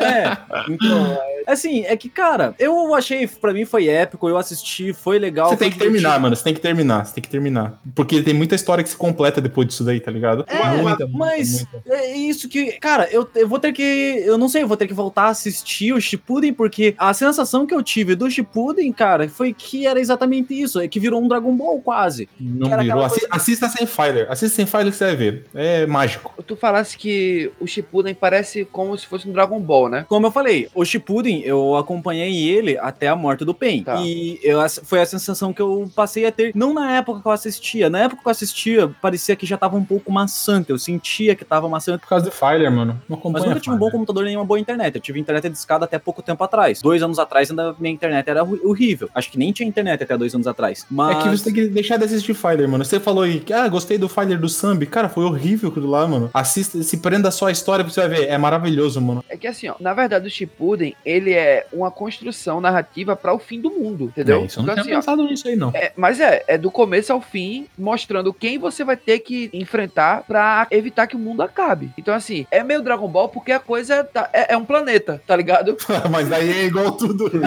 É, então, Assim, é que, cara, eu achei, pra mim foi épico, eu assisti, foi legal. Você foi tem que terminar, divertido. mano. Você tem que terminar. Você tem que terminar. Porque tem muita história que se completa depois disso daí, tá ligado? É, Muita, muita, mas muita. é isso que, cara, eu, eu vou ter que, eu não sei, eu vou ter que voltar a assistir o Shippuden porque a sensação que eu tive do Shippuden, cara, foi que era exatamente isso, é que virou um Dragon Ball quase. Não virou. aquela Assi- coisa- Assista sem Filer. Assista sem Filer que você vai ver. É mágico. Tu falasse que o Shippuden parece como se fosse um Dragon Ball, né? Como eu falei, o Shippuden, eu acompanhei ele até a morte do Pen. Tá. E eu, foi a sensação que eu passei a ter, não na época que eu assistia, na época que eu assistia, parecia que já tava um pouco maçante, eu sentia que tava maçante. Por causa do Filer, mano. Não Mas nunca tive um bom computador nem uma boa internet. Eu tive internet de escada até pouco tempo atrás. Dois anos atrás, ainda minha internet era horrível. Acho que nem tinha internet até dois anos atrás. Mas. É que você tem que deixar de assistir Filer, mano. Você falou aí que, ah, gostei do Filer do Sambi. Cara, foi horrível aquilo lá, mano. Assista, se prenda só a história pra você vai ver. É maravilhoso, mano. É que assim, ó, na verdade o Shippuden, ele é uma construção narrativa para o fim do mundo, entendeu? É, isso, eu não Então, tinha assim, ó, pensado nisso aí, não. É, mas é, é do começo ao fim, mostrando quem você vai ter que enfrentar pra evitar que o mundo acabe. Então, assim, é meio Dragon Ball porque a coisa tá- é, é um planeta, tá ligado? Mas daí é igual tudo.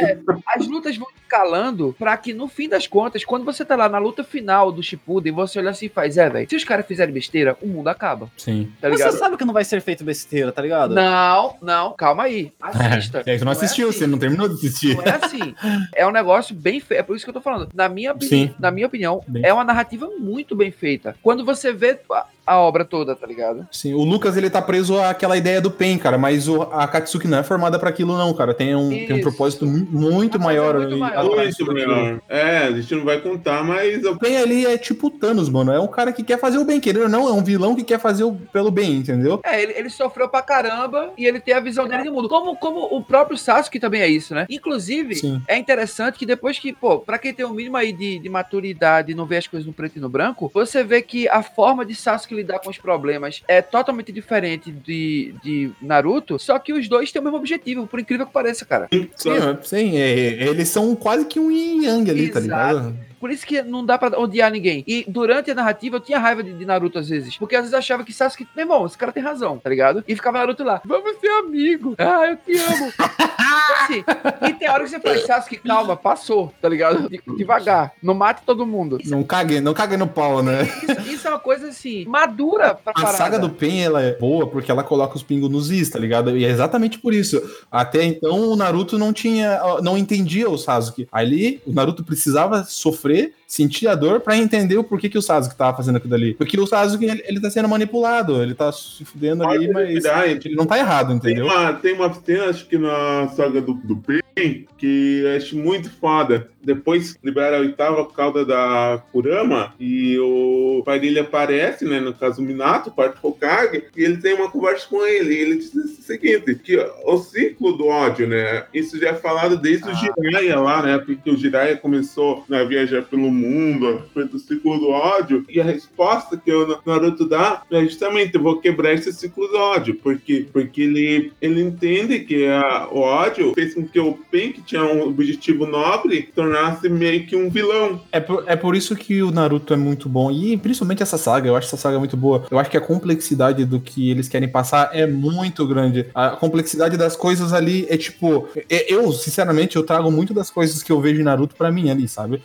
É, as lutas vão escalando pra que, no fim das contas, quando você tá lá na luta final do Shippuden, você olha assim e faz, é, velho, se os caras fizerem besteira, o mundo acaba, Sim. tá Mas ligado? você sabe que não vai ser feito besteira, tá ligado? Não, não, calma aí. Assista. É, você não é assistiu, assim. você não terminou de assistir. Não é assim. É um negócio bem feito. É por isso que eu tô falando. Na minha, opini- Sim. na minha opinião, Bem- é uma narrativa muito bem feita. Quando você vê a, obra toda, tá ligado? Sim, o Lucas ele tá preso àquela ideia do Pen, cara, mas o, a Katsuki não é formada pra aquilo, não, cara. Tem um, tem um propósito mu- muito Mas é maior. muito ali maior. Muito melhor. É, a gente não vai contar, mas O Pen ali é tipo o Thanos, mano. É um cara que quer fazer o bem, querendo ou não, é um vilão que quer fazer o, pelo bem, entendeu? É, ele, ele sofreu pra caramba e ele tem a visão dele de mundo. Como, como o próprio Sasuke também é isso, né? Inclusive, Sim. é interessante que depois que, pô, pra quem tem o mínimo aí de, de maturidade e não vê as coisas no preto e no branco, você vê que a forma de Sasuke lidar com os problemas é totalmente diferente de, de Naruto, só que os dois têm o mesmo objetivo, por incrível que pareça, cara. Sim, é- sim é- eles são quase que um yin yang ali, tá Exato. ligado? Por isso que não dá pra odiar ninguém. E durante a narrativa eu tinha raiva de, de Naruto às vezes. Porque às vezes achava que Sasuke, meu irmão, esse cara tem razão, tá ligado? E ficava Naruto lá, vamos ser amigo. Ah, eu te amo. Então, assim, e tem hora que você fala, Sasuke, calma, passou, tá ligado? De- devagar, não mate todo mundo. Isso, Não cague, não cague no pau, né? isso- isso é uma coisa assim, madura pra A parada. saga do Pen, ela é boa porque ela coloca os pingos nos is, tá ligado? E é exatamente por isso. Até então, o Naruto não tinha, não entendia o Sasuke. Ali, o Naruto precisava sofrer, sentir a dor pra entender o porquê que o Sasuke tava fazendo aquilo ali. Porque o Sasuke, ele, ele tá sendo manipulado, ele tá se fudendo ali, mas verdade. ele não tá errado, Tem entendeu? uma, tem uma cena, acho que na saga do, do Pain, que acho muito foda. Depois libera a oitava cauda da Kurama e o pai dele aparece, né? No caso, o Minato, o quarto Hokage, e ele tem uma conversa com ele. E ele diz o seguinte: que o ciclo do ódio, né? Isso já é falado desde o Ah. Jiraiya lá, né? Porque o Jiraiya começou a viajar pelo mundo, foi do ciclo do ódio, e a resposta que o Naruto dá é justamente: eu vou quebrar esse ciclo do ódio, porque, porque ele, ele entende que a, o ódio fez com que o que tinha um objetivo nobre, tornasse meio que um vilão. É por, é por isso que o Naruto é muito bom. E principalmente essa saga, eu acho essa saga muito boa. Eu acho que a complexidade do que eles querem passar é muito grande. A complexidade das coisas ali é tipo. é- Eu, sinceramente, eu trago muito das coisas que eu vejo em Naruto pra mim ali, sabe?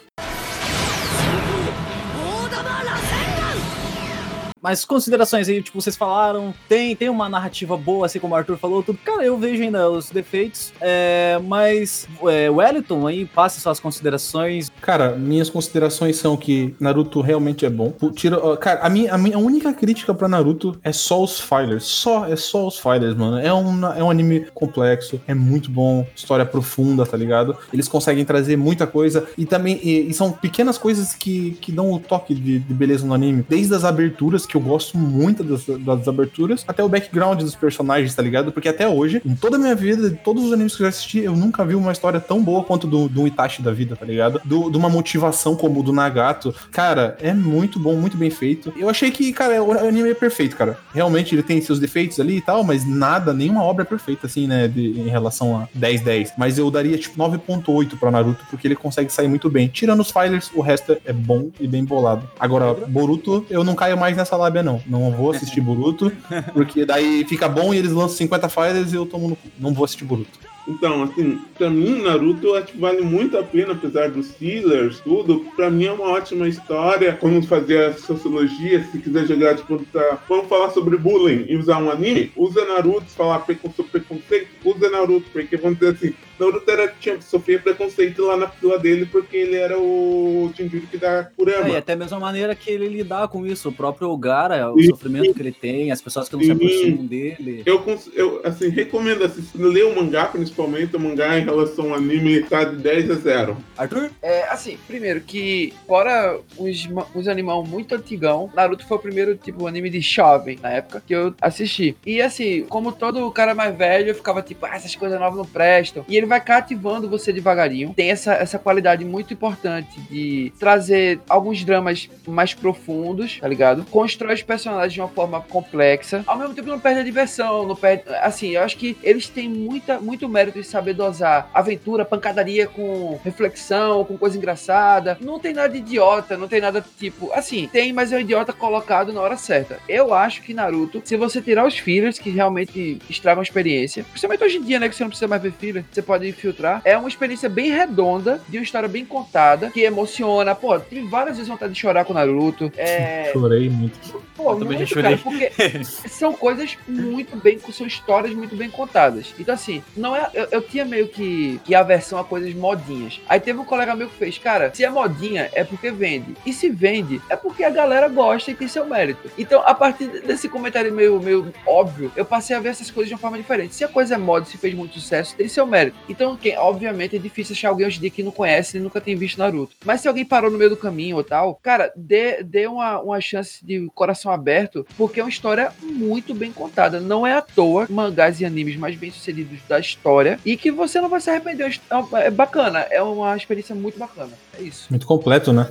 Mas considerações aí, tipo, vocês falaram, tem, tem uma narrativa boa, assim como o Arthur falou, tudo. Cara, eu vejo ainda os defeitos, é, mas é, Wellington aí, passe suas considerações. Cara, minhas considerações são que Naruto realmente é bom. Tira, cara, a minha, a minha única crítica pra Naruto é só os fillers. Só, é só os fillers, mano. É um, é um anime complexo, é muito bom, história profunda, tá ligado? Eles conseguem trazer muita coisa e também e, e são pequenas coisas que, que dão o toque de, de beleza no anime. Desde as aberturas, que eu gosto muito das, das aberturas, até o background dos personagens, tá ligado? Porque até hoje, em toda a minha vida, de todos os animes que eu já assisti, eu nunca vi uma história tão boa quanto do, do Itachi da vida, tá ligado? Do, de uma motivação como o do Nagato. Cara, é muito bom, muito bem feito. Eu achei que, cara, o anime é perfeito, cara. Realmente ele tem seus defeitos ali e tal, mas nada, nenhuma obra é perfeita, assim, né, de- em relação a 10-10. Mas eu daria, tipo, 9.8 pra Naruto, porque ele consegue sair muito bem. Tirando os fillers, o resto é bom e bem bolado. Agora, Boruto, eu não caio mais nessa lábia, não. Não vou assistir Boruto, porque daí fica bom e eles lançam 50 fighters e eu tomo no cu. Não vou assistir Boruto. Então, assim, pra mim, Naruto acho que vale muito a pena, apesar dos fillers, tudo. Pra mim é uma ótima história. Vamos fazer a sociologia, se quiser jogar, tipo, tá... vamos falar sobre bullying e usar um anime. Usa Naruto, falar preconceito, preconceito, usa Naruto, porque vamos dizer assim, Naruto era, tinha, sofria preconceito lá na fila dele porque ele era o Jinjuriki da Kurama. É, e até a mesma maneira que ele lidar com isso, o próprio Gara, o E- sofrimento que ele tem, as pessoas que não se E- aproximam dele. Eu, eu assim, recomendo assistir, ler o mangá, principalmente o mangá em relação ao anime tá de 10 a 0. Arthur? É, assim, primeiro que, fora os, os animal muito antigão, Naruto foi o primeiro, tipo, anime de jovem, na época, que eu assisti. E, assim, como todo cara mais velho, eu ficava tipo, ah, essas coisas novas não prestam. E ele vai cativando você devagarinho. Tem essa, essa qualidade muito importante de trazer alguns dramas mais profundos, tá ligado? Constrói os personagens de uma forma complexa. Ao mesmo tempo, não perde a diversão, não perde... Assim, eu acho que eles têm muita, muito mérito de saber dosar aventura, pancadaria com reflexão, com coisa engraçada. Não tem nada de idiota, não tem nada tipo. Assim, tem, mas é um idiota colocado na hora certa. Eu acho que Naruto, se você tirar os fillers que realmente estragam a experiência, principalmente hoje em dia, né? Que você não precisa mais ver filler, você pode filtrar. É uma experiência bem redonda, de uma história bem contada, que emociona. Pô, tem várias vezes vontade de chorar com Naruto. É. Chorei muito. Pô, Eu também muito, já cara, chorei. porque são coisas muito bem, são histórias muito bem contadas. Então, assim, não é. Eu, eu tinha meio que, que aversão a coisas modinhas. Aí teve um colega meu que fez, cara, se é modinha, é porque vende. E se vende, é porque a galera gosta e tem seu mérito. Então, a partir desse comentário meio, meio óbvio, eu passei a ver essas coisas de uma forma diferente. Se a coisa é moda, se fez muito sucesso, tem seu mérito. Então, quem, obviamente, é difícil achar alguém hoje em dia que não conhece e nunca tem visto Naruto. Mas se alguém parou no meio do caminho ou tal, cara, dê, dê uma, uma chance de coração aberto, porque é uma história muito bem contada. Não é à toa mangás e animes mais bem sucedidos da história e que você não vai se arrepender. É bacana, é uma experiência muito bacana. É isso. Muito completo, né?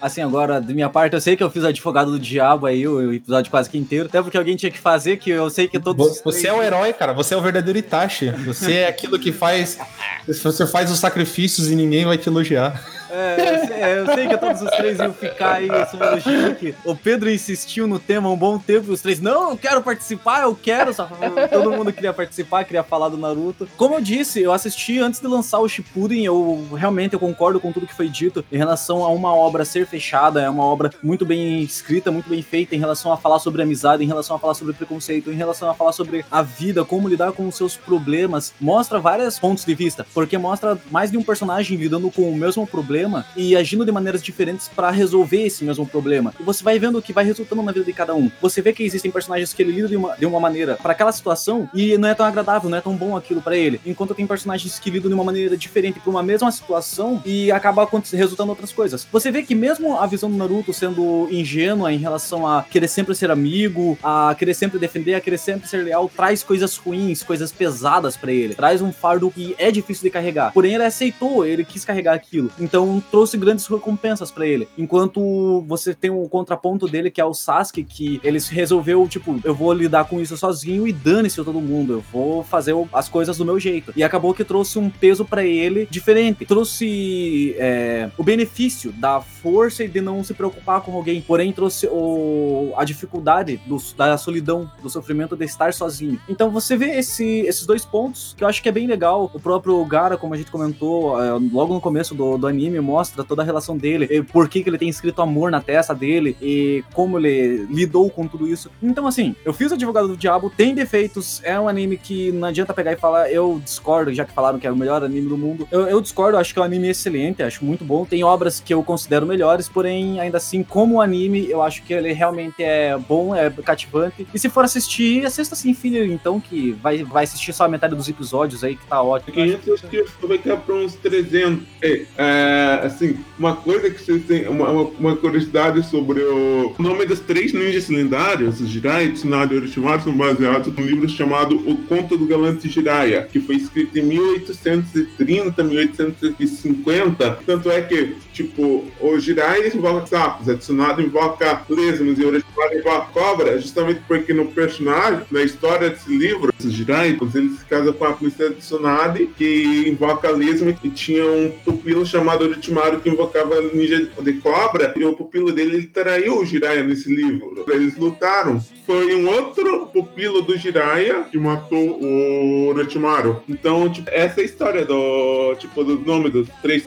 Assim, agora, de minha parte, eu sei que eu fiz advogado do diabo aí, o episódio quase que inteiro, até porque alguém tinha que fazer, que eu sei que todos. os Você é o herói, cara. Você é o verdadeiro Itachi. Você é aquilo que faz. Você faz os sacrifícios e ninguém vai te elogiar. É, eu sei- eu sei que todos os três iam ficar aí sobre elogiando que o Pedro insistiu no tema há um bom tempo os três, não, eu quero participar, eu quero. Só, todo mundo queria participar, queria falar do Naruto. Como eu disse, eu assisti antes de lançar o Shippuden, eu realmente eu concordo com tudo que foi dito em relação a uma obra ser fechada, é uma obra muito bem escrita, muito bem feita em relação a falar sobre amizade, em relação a falar sobre preconceito, em relação a falar sobre a vida, como lidar com os seus problemas. Mostra vários pontos de vista, porque mostra mais de um personagem lidando com o mesmo problema e agindo de maneiras diferentes para resolver esse mesmo problema. E você vai vendo o que vai resultando na vida de cada um. Você vê que existem personagens que ele lida de uma, de uma maneira para aquela situação e não é tão agradável, não é tão bom aquilo para ele. Enquanto tem personagens que lidam de uma maneira diferente para uma mesma situação e acaba resultando outras coisas. Você vê que mesmo a visão do Naruto sendo ingênua em relação a querer sempre ser amigo, a querer sempre defender, a querer sempre ser leal, traz coisas ruins, coisas pesadas para ele. Traz um fardo que é difícil de carregar. Porém, ele aceitou, ele quis carregar aquilo. Então, trouxe grandes recompensas para ele. Enquanto você tem o contraponto dele, que é o Sasuke, que ele resolveu, tipo, eu vou lidar com isso sozinho e dane-se todo mundo. Eu vou fazer as coisas do meu jeito. E acabou que trouxe um peso para ele diferente. Trouxe é, o benefício da força e de não se preocupar com alguém. Porém, trouxe o, a dificuldade do- da solidão, do sofrimento de estar sozinho. Então você vê esse- esses dois pontos que eu acho que é bem legal. O próprio Gara, como a gente comentou, é, logo no começo do, do anime, mostra toda a relação dele, por que, que ele tem escrito amor na testa dele e como ele lidou com tudo isso. Então, assim, eu fiz Advogado do Diabo, tem defeitos, é um anime que não adianta pegar e falar, eu discordo, já que falaram que é o melhor anime do mundo. Eu, eu discordo, acho que é um anime excelente, acho muito bom. Tem obras que eu considero melhores, porém, ainda assim, como anime, eu acho que ele realmente é bom, é cativante. E se for assistir, assista assim, filho, então, que vai, vai assistir só a metade dos episódios aí, que tá ótimo. 500 acho que vai ficar para uns 300. É, é, assim, uma coisa que vocês têm, uma, uma, curiosidade sobre o, o nome dos três ninjas lendários, os Jiraiya, Tsunade e Orochimaru, são baseados num livro chamado O Conto do Galante Jiraiya, que foi escrito em 1830, 1850. Tanto é que, tipo, o Jiraiya invoca sapos, a Tsunade invoca lesmas e o Orochimaru invoca cobra, justamente porque no personagem, na história desse livro, os Jiraiya, ele se casa com a princesa Tsunade, que invoca lesma, e tinha um pupilo chamado Orochimaru que invocava ninja de cobra e o pupilo dele ele traiu o Jiraiya nesse livro. Eles lutaram. Foi um outro pupilo do Jiraiya que matou o Orochimaru. Então, tipo, essa é a história do, tipo, do nome dos três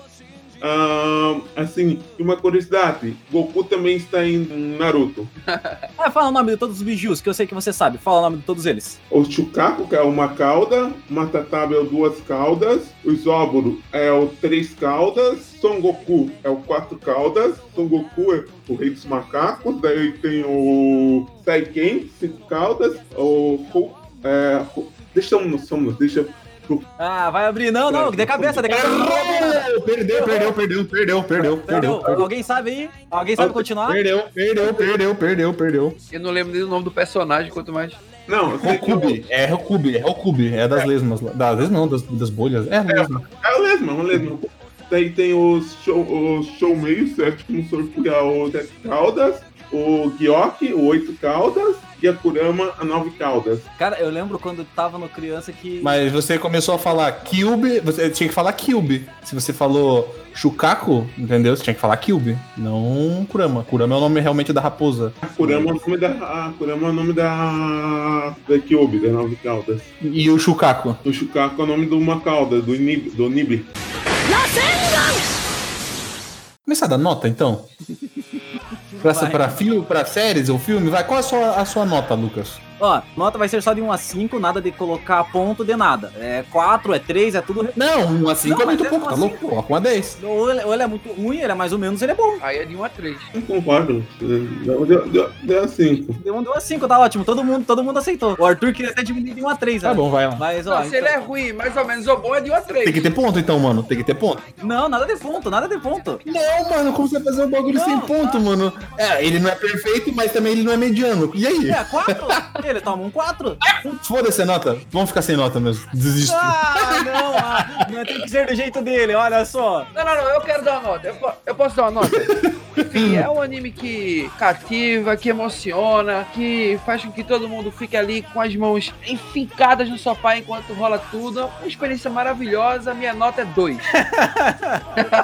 ah, assim, uma curiosidade: Goku também está em Naruto. Ah, fala o nome de todos os bijus, que eu sei que você sabe. Fala o nome de todos eles. O Chukaku, que é uma cauda, Matataba é o duas caudas, o Zóboro é o três caudas, Son Goku é o quatro caudas, Son Goku é o rei dos macacos, daí tem o Saiken, cinco caudas, o. É, deixa eu. Deixa eu ah, vai abrir. Não, não, de cabeça, de cabeça. Perdeu, perdeu, perdeu, perdeu, perdeu, perdeu. Alguém sabe aí? Alguém sabe continuar? Perdeu, perdeu, perdeu, perdeu, perdeu. Eu não lembro nem o nome do personagem, quanto mais. Não, Rokubi, é Rokubi, é Rokubi, é das lesmas. Das lesmas não, das, das bolhas. É, lesma. É o lesma, é o lesma. Daí tem os show, os show meio, certo? Como sortear o Sete Caldas, o Gyoki, o Oito Caldas, e a Kurama a nove caudas. Cara, eu lembro quando tava no criança que. Mas você começou a falar Cube, você tinha que falar Cube. Se você falou Shukaku, entendeu? Você tinha que falar Cube, não Kurama. Kurama é o nome realmente da raposa. A Kurama é o nome da. A Kurama é o nome da. Da Cube, das nove caudas. E o Shukaku? O Shukaku é o nome de uma cauda, do Nib. Do Nib. Começar a dar nota então? Pra, pra, filme, pra séries ou filme? Vai, qual é a sua, a sua nota, Lucas? Ó, nota vai ser só de 1 a 5, nada de colocar ponto de nada. É 4, é 3, é tudo. Não, 1 a 5 é muito pouco, tá louco? Coloca uma 10. Ou ele, ou ele é muito ruim, ele é mais ou menos, ele é bom. Aí é de 1 a 3. Não concordo. Deu, deu, deu, deu a 5. Deu 1 deu a 5, tá ótimo. Todo mundo, todo mundo aceitou. O Arthur queria até diminuir de 1 a 3, Tá né? bom, vai lá. Mas, ó. Não, se ele é ruim, mais ou menos o bom é de 1 a 3. Tem que ter ponto então, mano. Tem que ter ponto. Não, nada de ponto, nada de ponto. Não, mano, como você vai fazer um bagulho Não, sem ponto, mano? É, ele não é perfeito, mas também ele não é mediano. E aí? É, 4? ele toma um 4? Foda-se a nota. Vamos ficar sem nota mesmo. Desisto. Ah, não, ah, não tem que ser do jeito dele, olha só. Não, não, não, eu quero dar uma nota. Eu, eu posso dar uma nota? Enfim, é um anime que cativa, que emociona, que faz com que todo mundo fique ali com as mãos enficadas no sofá enquanto rola tudo. Uma experiência maravilhosa. Minha nota é 2.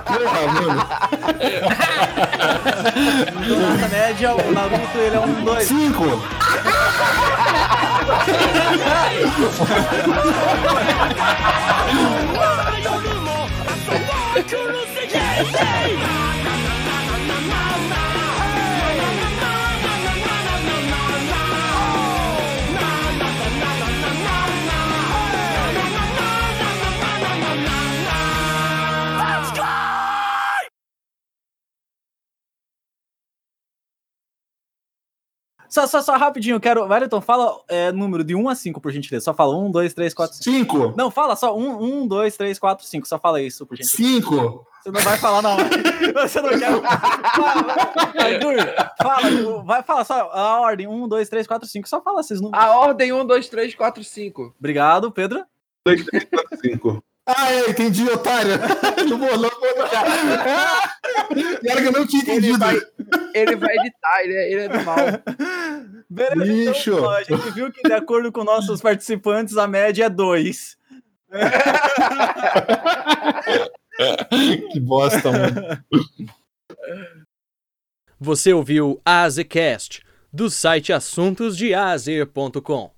Porra, mano. Nota média, o Naruto ele é um 2. 夜も明日は来る世界 Só, só, só rapidinho, eu quero. Wellington, fala é, número de 1 a 5, por gentileza. Só fala 1, 2, 3, 4, 5. Cinco. Não, fala só 1, 1, 2, 3, 4, 5. Só fala isso, por gentileza. Cinco. Você não vai falar, não. Você não quer. Fala, Arthur, fala. Vai falar só a ordem: 1, 2, 3, 4, 5. Só fala esses números. A ordem 1, 2, 3, 4, 5. Obrigado, Pedro. 2, 3, 4, 5. Ah, é, entendi, otário. Não vou, não vou deixar. Pior que eu não tinha Ele entendido. vai, ele vai editar, ele é, ele é do mal. Beleza, Bicho. então, a gente viu que, de acordo com nossos participantes, a média é 2. Que bosta, mano. Você ouviu Azecast, do site assuntosdeazer.com.